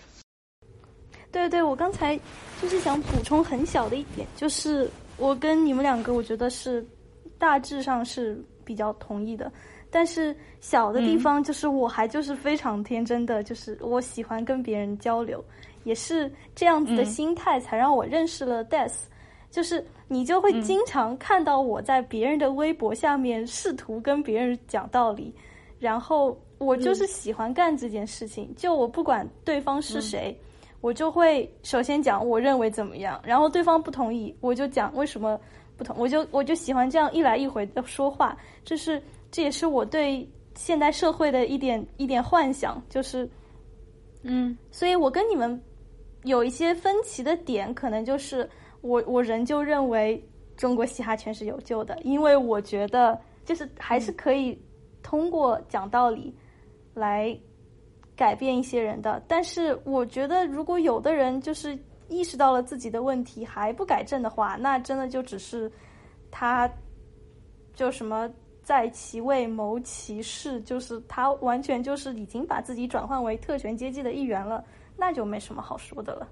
对对，我刚才就是想补充很小的一点，就是我跟你们两个，我觉得是大致上是比较同意的，但是小的地方就是我还就是非常天真的，就是我喜欢跟别人交流，也是这样子的心态才让我认识了 Death，就是。你就会经常看到我在别人的微博下面试图跟别人讲道理，然后我就是喜欢干这件事情。就我不管对方是谁，我就会首先讲我认为怎么样，然后对方不同意，我就讲为什么不同。我就我就喜欢这样一来一回的说话，这是这也是我对现代社会的一点一点幻想，就是嗯，所以我跟你们有一些分歧的点，可能就是。我我仍旧认为中国嘻哈圈是有救的，因为我觉得就是还是可以通过讲道理来改变一些人的。但是我觉得，如果有的人就是意识到了自己的问题还不改正的话，那真的就只是他就什么在其位谋其事，就是他完全就是已经把自己转换为特权阶级的一员了，那就没什么好说的了。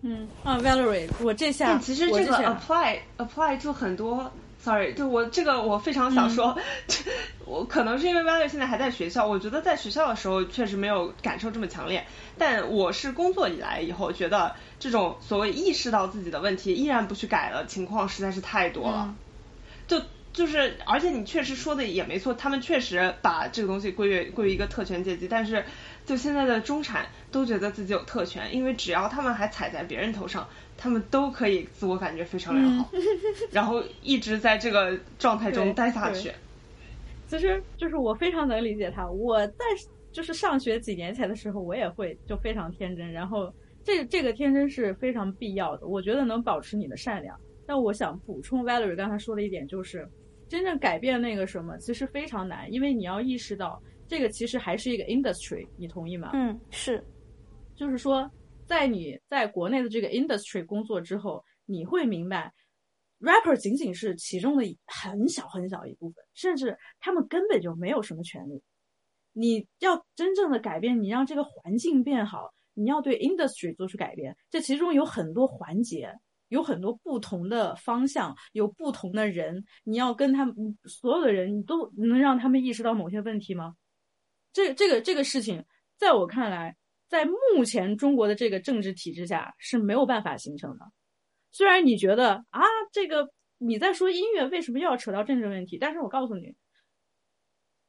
嗯啊，Valerie，我这下其实这个 apply apply to 很多，sorry，就我这个我非常想说，我可能是因为 Valerie 现在还在学校，我觉得在学校的时候确实没有感受这么强烈，但我是工作以来以后觉得这种所谓意识到自己的问题依然不去改的情况实在是太多了，就就是而且你确实说的也没错，他们确实把这个东西归于归于一个特权阶级，但是。就现在的中产都觉得自己有特权，因为只要他们还踩在别人头上，他们都可以自我感觉非常良好，然后一直在这个状态中待下去。其实就是我非常能理解他，我在就是上学几年前的时候，我也会就非常天真，然后这这个天真是非常必要的，我觉得能保持你的善良。但我想补充 Valerie 刚才说的一点，就是真正改变那个什么，其实非常难，因为你要意识到这个其实还是一个 industry，你同意吗？嗯，是，就是说，在你在国内的这个 industry 工作之后，你会明白，rapper 仅仅是其中的很小很小一部分，甚至他们根本就没有什么权利。你要真正的改变，你让这个环境变好，你要对 industry 做出改变，这其中有很多环节。有很多不同的方向，有不同的人，你要跟他们所有的人，你都能让他们意识到某些问题吗？这、这个、这个事情，在我看来，在目前中国的这个政治体制下是没有办法形成的。虽然你觉得啊，这个你在说音乐，为什么又要扯到政治问题？但是我告诉你。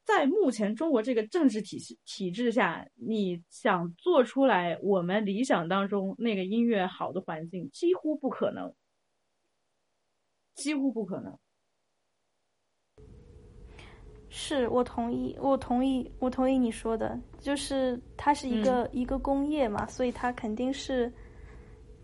在目前中国这个政治体系体制下，你想做出来我们理想当中那个音乐好的环境，几乎不可能，几乎不可能。是我同意，我同意，我同意你说的，就是它是一个一个工业嘛，所以它肯定是，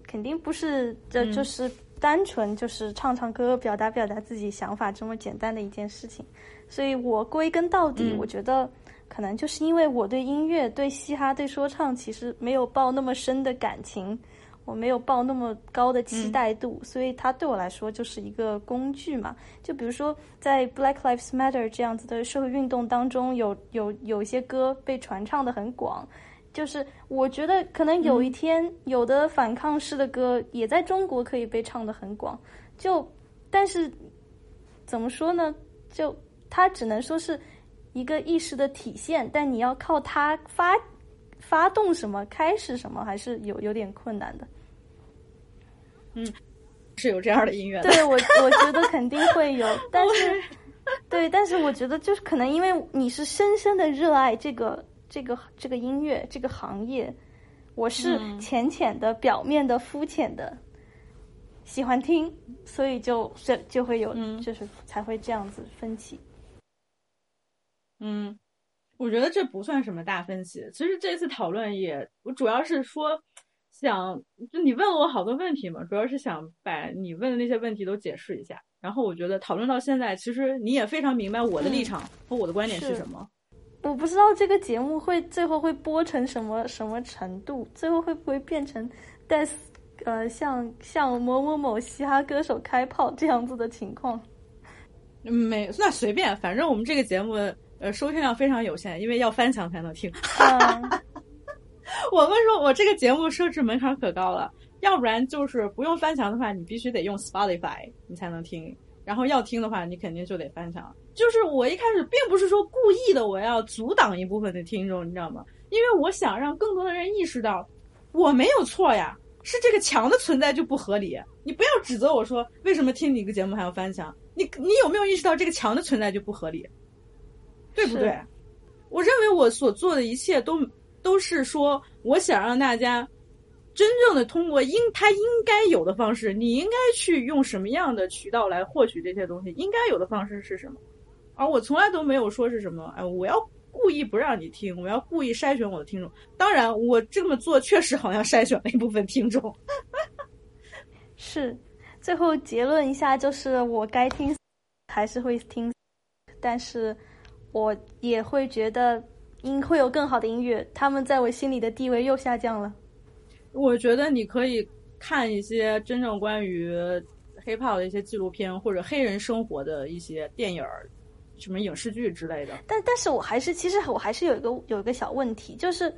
肯定不是这就是单纯就是唱唱歌、表达表达自己想法这么简单的一件事情。所以我归根到底，我觉得可能就是因为我对音乐、对嘻哈、对说唱其实没有抱那么深的感情，我没有抱那么高的期待度，所以它对我来说就是一个工具嘛。就比如说在 Black Lives Matter 这样子的社会运动当中，有有有一些歌被传唱的很广，就是我觉得可能有一天有的反抗式的歌也在中国可以被唱的很广，就但是怎么说呢？就它只能说是一个意识的体现，但你要靠它发发动什么、开始什么，还是有有点困难的。嗯，是有这样的音乐。对我，我觉得肯定会有，但是，对，但是我觉得就是可能因为你是深深的热爱这个这个这个音乐这个行业，我是浅浅的、表面的、肤浅的喜欢听，所以就就就会有，就是才会这样子分歧。嗯，我觉得这不算什么大分歧。其实这次讨论也，我主要是说想，就你问了我好多问题嘛，主要是想把你问的那些问题都解释一下。然后我觉得讨论到现在，其实你也非常明白我的立场和我的观点是什么。我不知道这个节目会最后会播成什么什么程度，最后会不会变成但呃像像某某某嘻哈歌手开炮这样子的情况？没，那随便，反正我们这个节目。呃，收听量非常有限，因为要翻墙才能听。我们说，我这个节目设置门槛可高了，要不然就是不用翻墙的话，你必须得用 Spotify 你才能听。然后要听的话，你肯定就得翻墙。就是我一开始并不是说故意的，我要阻挡一部分的听众，你知道吗？因为我想让更多的人意识到，我没有错呀，是这个墙的存在就不合理。你不要指责我说，为什么听你一个节目还要翻墙？你你有没有意识到这个墙的存在就不合理？对不对？我认为我所做的一切都都是说，我想让大家真正的通过应他应该有的方式，你应该去用什么样的渠道来获取这些东西？应该有的方式是什么？而我从来都没有说是什么，哎，我要故意不让你听，我要故意筛选我的听众。当然，我这么做确实好像筛选了一部分听众。是，最后结论一下，就是我该听还是会听，但是。我也会觉得音会有更好的音乐，他们在我心里的地位又下降了。我觉得你可以看一些真正关于 hiphop 的一些纪录片，或者黑人生活的一些电影儿、什么影视剧之类的。但但是我还是，其实我还是有一个有一个小问题，就是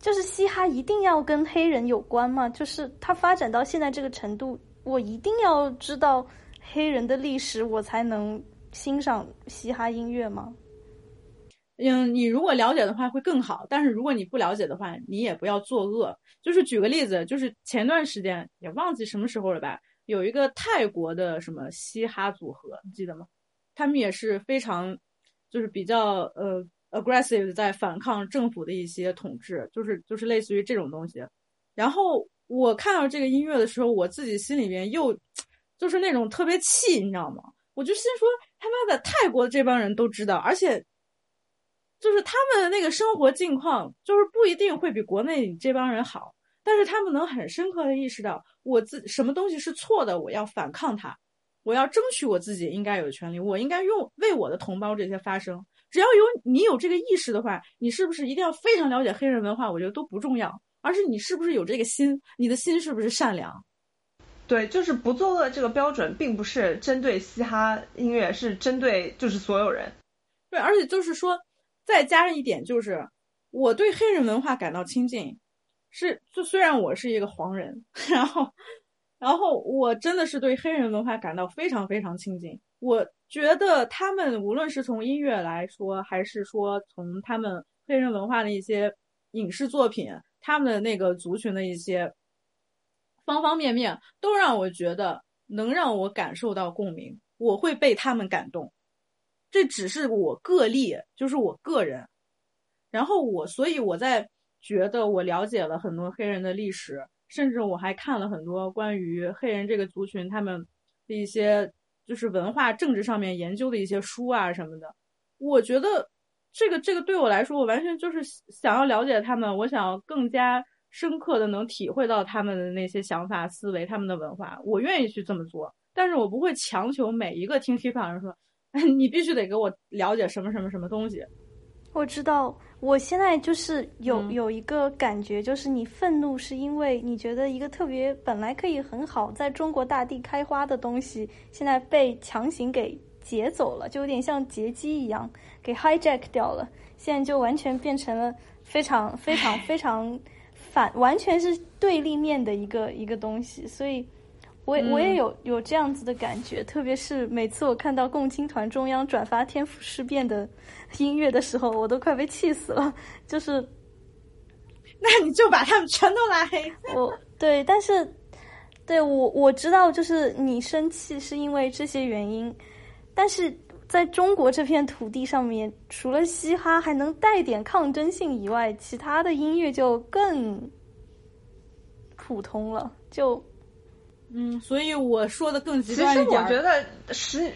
就是嘻哈一定要跟黑人有关吗？就是它发展到现在这个程度，我一定要知道黑人的历史，我才能。欣赏嘻哈音乐吗？嗯，你如果了解的话会更好，但是如果你不了解的话，你也不要作恶。就是举个例子，就是前段时间也忘记什么时候了吧，有一个泰国的什么嘻哈组合，你记得吗？他们也是非常，就是比较呃 aggressive 在反抗政府的一些统治，就是就是类似于这种东西。然后我看到这个音乐的时候，我自己心里边又就是那种特别气，你知道吗？我就心说。他妈的，泰国这帮人都知道，而且就是他们的那个生活境况，就是不一定会比国内这帮人好，但是他们能很深刻的意识到，我自什么东西是错的，我要反抗它，我要争取我自己应该有的权利，我应该用为我的同胞这些发声。只要有你有这个意识的话，你是不是一定要非常了解黑人文化？我觉得都不重要，而是你是不是有这个心，你的心是不是善良？对，就是不作恶这个标准，并不是针对嘻哈音乐，是针对就是所有人。对，而且就是说，再加上一点，就是我对黑人文化感到亲近，是就虽然我是一个黄人，然后，然后我真的是对黑人文化感到非常非常亲近。我觉得他们无论是从音乐来说，还是说从他们黑人文化的一些影视作品，他们的那个族群的一些。方方面面都让我觉得能让我感受到共鸣，我会被他们感动。这只是我个例，就是我个人。然后我，所以我在觉得我了解了很多黑人的历史，甚至我还看了很多关于黑人这个族群他们的一些就是文化政治上面研究的一些书啊什么的。我觉得这个这个对我来说，我完全就是想要了解他们，我想要更加。深刻的能体会到他们的那些想法、思维、他们的文化，我愿意去这么做，但是我不会强求每一个听 hiphop 人说，你必须得给我了解什么什么什么东西。我知道，我现在就是有有一个感觉，就是你愤怒是因为你觉得一个特别本来可以很好在中国大地开花的东西，现在被强行给劫走了，就有点像劫机一样给 hijack 掉了，现在就完全变成了非常非常非常。反完全是对立面的一个一个东西，所以，我我也有有这样子的感觉，特别是每次我看到共青团中央转发《天府事变》的 音乐的时候，我都快被气死了。就是，那你就把他们全都拉黑。我对，但是，对我我知道，就是你生气是因为这些原因，但是。在中国这片土地上面，除了嘻哈还能带点抗争性以外，其他的音乐就更普通了。就，嗯，所以我说的更极端一点。其实我觉得十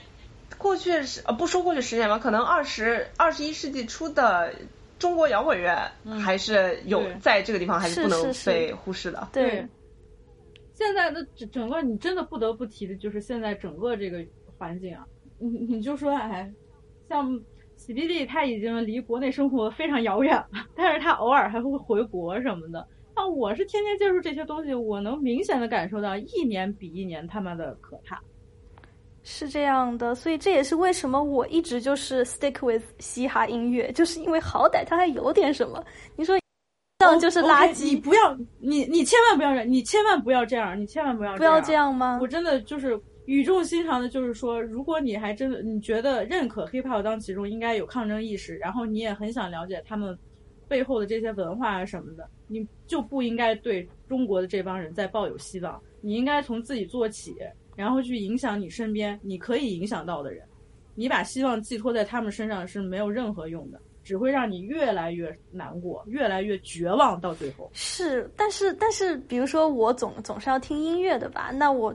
过去十呃不说过去十年吧，可能二十二十一世纪初的中国摇滚乐还是有在这个地方还是不能被忽视的。对，现在的整整个你真的不得不提的就是现在整个这个环境啊。你你就说，哎，像喜比利他已经离国内生活非常遥远了，但是他偶尔还会回国什么的。那我是天天接触这些东西，我能明显的感受到一年比一年他妈的可怕。是这样的，所以这也是为什么我一直就是 stick with 嘻哈音乐，就是因为好歹它还有点什么。你说这样就是垃圾，你不要，你你千万不要，你千万不要这样，你千万不要不要这样吗？我真的就是。语重心长的，就是说，如果你还真的你觉得认可 hiphop 当其中应该有抗争意识，然后你也很想了解他们背后的这些文化啊什么的，你就不应该对中国的这帮人再抱有希望。你应该从自己做起，然后去影响你身边你可以影响到的人。你把希望寄托在他们身上是没有任何用的，只会让你越来越难过，越来越绝望。到最后是，但是但是，比如说我总总是要听音乐的吧？那我。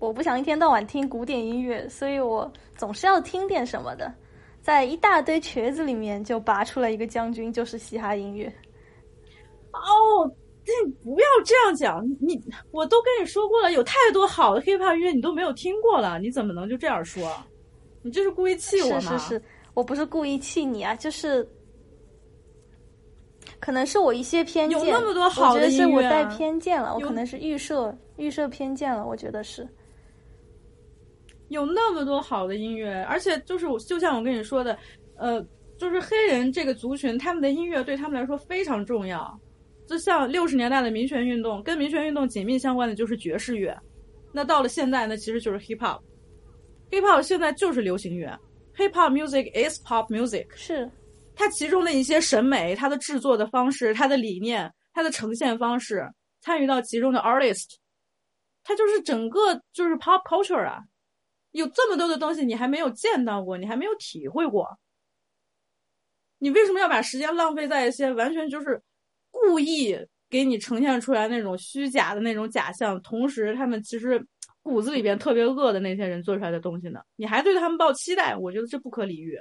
我不想一天到晚听古典音乐，所以我总是要听点什么的。在一大堆瘸子里面，就拔出来一个将军，就是嘻哈音乐。哦，你不要这样讲，你我都跟你说过了，有太多好的 hiphop 音乐你都没有听过了，你怎么能就这样说？你这是故意气我吗？是是是，我不是故意气你啊，就是可能是我一些偏见，有那么多好的音乐，我带偏见了，我可能是预设预设偏见了，我觉得是。有那么多好的音乐，而且就是我，就像我跟你说的，呃，就是黑人这个族群，他们的音乐对他们来说非常重要。就像六十年代的民权运动，跟民权运动紧密相关的就是爵士乐。那到了现在，呢其实就是 hip hop。hip hop 现在就是流行乐，hip hop music is pop music。是，它其中的一些审美、它的制作的方式、它的理念、它的呈现方式，参与到其中的 artist，它就是整个就是 pop culture 啊。有这么多的东西，你还没有见到过，你还没有体会过，你为什么要把时间浪费在一些完全就是故意给你呈现出来那种虚假的那种假象，同时他们其实骨子里边特别恶的那些人做出来的东西呢？你还对他们抱期待？我觉得这不可理喻。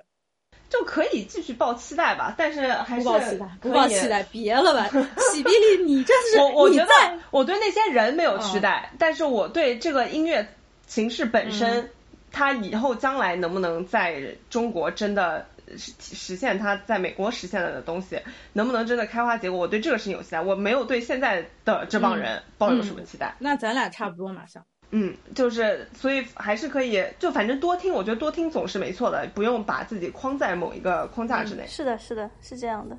就可以继续抱期待吧。但是还是不抱期待，不抱期待，别了吧，喜比利，你这是我我觉得我对那些人没有期待，但是我对这个音乐形式本身，它以后将来能不能在中国真的实实现它在美国实现了的东西，能不能真的开花结果，我对这个事情有期待，我没有对现在的这帮人抱有什么期待。那咱俩差不多嘛，像。嗯，就是所以还是可以，就反正多听，我觉得多听总是没错的，不用把自己框在某一个框架之内。是的，是的，是这样的。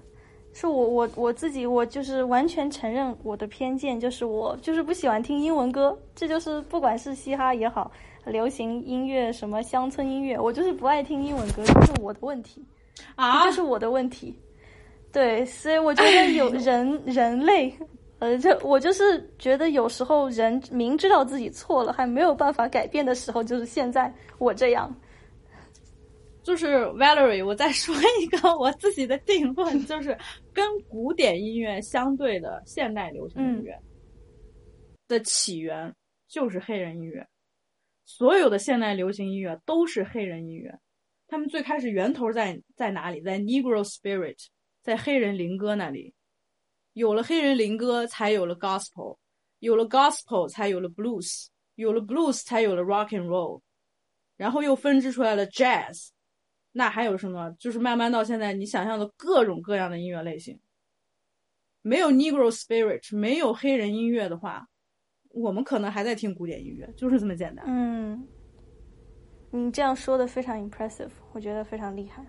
是我我我自己，我就是完全承认我的偏见，就是我就是不喜欢听英文歌，这就是不管是嘻哈也好，流行音乐什么乡村音乐，我就是不爱听英文歌，这是我的问题啊，这是我的问题。对，所以我觉得有人人类。呃，这我就是觉得有时候人明知道自己错了还没有办法改变的时候，就是现在我这样。就是 Valerie，我再说一个我自己的定论，就是跟古典音乐相对的现代流行音乐的起源就是黑人音乐，所有的现代流行音乐都是黑人音乐，他们最开始源头在在哪里？在 Negro Spirit，在黑人灵歌那里。有了黑人灵歌，才有了 gospel；有了 gospel，才有了 blues；有了 blues，才有了 rock and roll。然后又分支出来了 jazz。那还有什么？就是慢慢到现在，你想象的各种各样的音乐类型。没有 negro spirit，没有黑人音乐的话，我们可能还在听古典音乐，就是这么简单。嗯，你这样说的非常 impressive，我觉得非常厉害。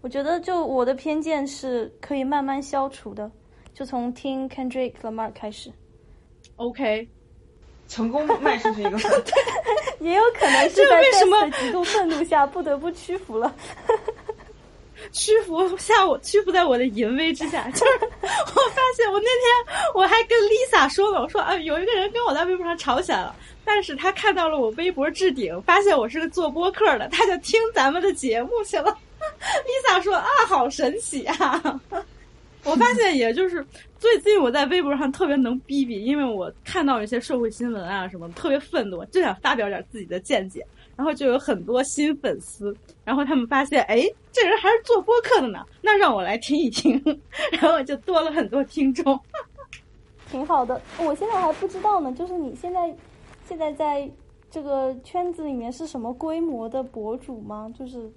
我觉得就我的偏见是可以慢慢消除的。就从听 Kendrick Lamar 开始，OK，成功迈出去一个 分，也有可能是在为什么极度愤怒下不得不屈服了，屈服下我屈服在我的淫威之下。就是我发现，我那天我还跟 Lisa 说了，我说啊，有一个人跟我在微博上吵起来了，但是他看到了我微博置顶，发现我是个做播客的，他就听咱们的节目去了。Lisa 说啊，好神奇啊！我发现，也就是最近我在微博上特别能逼逼，因为我看到一些社会新闻啊什么，特别愤怒，就想发表点自己的见解，然后就有很多新粉丝，然后他们发现，哎，这人还是做播客的呢，那让我来听一听，然后就多了很多听众，挺好的。我现在还不知道呢，就是你现在现在在这个圈子里面是什么规模的博主吗？就是。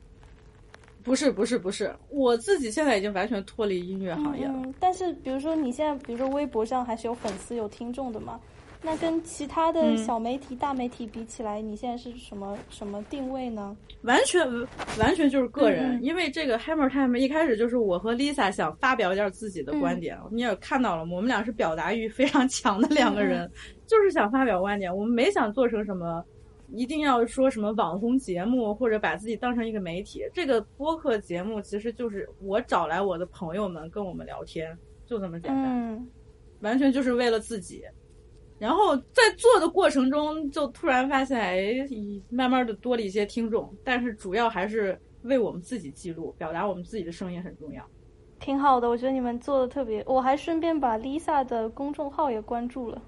不是不是不是，我自己现在已经完全脱离音乐行业了。嗯，但是比如说你现在，比如说微博上还是有粉丝有听众的嘛？那跟其他的小媒体、大媒体比起来，你现在是什么什么定位呢？完全完全就是个人，因为这个 Hammer Time 一开始就是我和 Lisa 想发表一点自己的观点。你也看到了，我们俩是表达欲非常强的两个人，就是想发表观点。我们没想做成什么。一定要说什么网红节目，或者把自己当成一个媒体？这个播客节目其实就是我找来我的朋友们跟我们聊天，就这么简单，完全就是为了自己。然后在做的过程中，就突然发现，哎，慢慢的多了一些听众，但是主要还是为我们自己记录，表达我们自己的声音很重要。挺好的，我觉得你们做的特别。我还顺便把 Lisa 的公众号也关注了。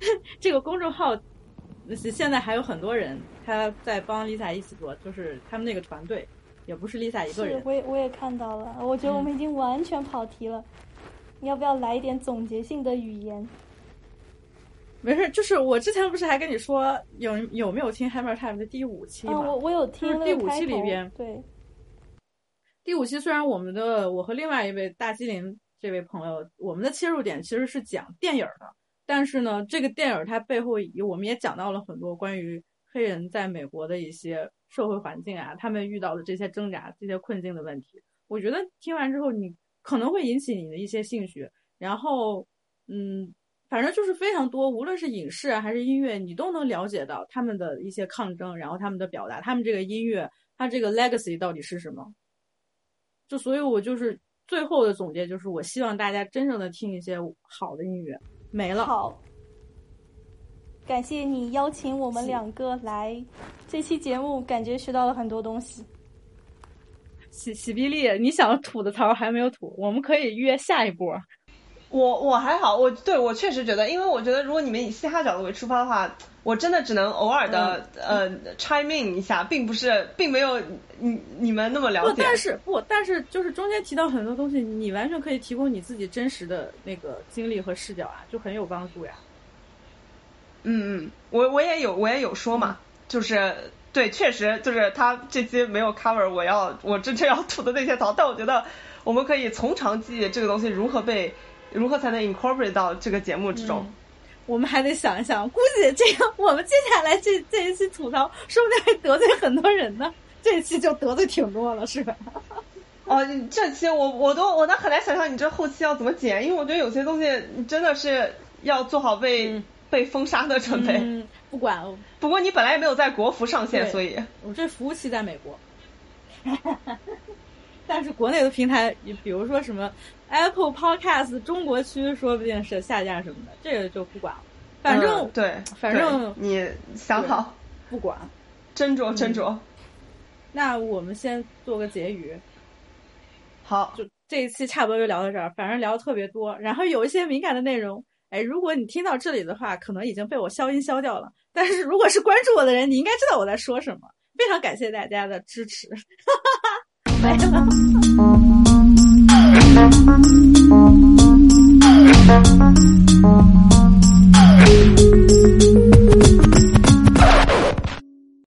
这个公众号。现在还有很多人，他在帮 Lisa 一起做，就是他们那个团队，也不是 Lisa 一个人。我也我也看到了，我觉得我们已经完全跑题了。你要不要来一点总结性的语言？没事，就是我之前不是还跟你说有有没有听 Hammer Time 的第五期吗？我我有听第五期里边，对。第五期虽然我们的我和另外一位大机灵这位朋友，我们的切入点其实是讲电影的。但是呢，这个电影它背后，我们也讲到了很多关于黑人在美国的一些社会环境啊，他们遇到的这些挣扎、这些困境的问题。我觉得听完之后，你可能会引起你的一些兴趣。然后，嗯，反正就是非常多，无论是影视啊还是音乐，你都能了解到他们的一些抗争，然后他们的表达，他们这个音乐，它这个 legacy 到底是什么？就所以，我就是最后的总结就是，我希望大家真正的听一些好的音乐。没了。好，感谢你邀请我们两个来这期节目，感觉学到了很多东西。喜喜比利，你想吐的槽还没有吐，我们可以约下一波。我我还好，我对我确实觉得，因为我觉得如果你们以嘻哈角度为出发的话，我真的只能偶尔的、呃 chime in 一下，并不是并没有你你们那么了不，解。但是不，但是就是中间提到很多东西，你完全可以提供你自己真实的那个经历和视角啊，就很有帮助呀。嗯嗯，我我也有我也有说嘛，就是对，确实就是他这期没有 cover 我要我真正要吐的那些槽，但我觉得我们可以从长计议这个东西如何被如何才能 incorporate 到这个节目之中。我们还得想一想，估计这样我们接下来这这一期吐槽，说不定会得罪很多人呢。这一期就得罪挺多了，是吧？哦，这期我我都我都很难想象你这后期要怎么剪，因为我觉得有些东西真的是要做好被、嗯被封杀的准备。嗯，不管，不过你本来也没有在国服上线，所以我这服务器在美国，但是国内的平台，比如说什么 Apple Podcast 中国区，说不定是下架什么的，这个就不管了。反正、嗯对，反正你想好，不管。斟酌斟酌。那我们先做个结语，好，就这一期差不多就聊到这儿，反正聊的特别多，然后有一些敏感的内容，哎，如果你听到这里的话，可能已经被我消音消掉了。但是如果是关注我的人，你应该知道我在说什么。非常感谢大家的支持，没了。Thank you.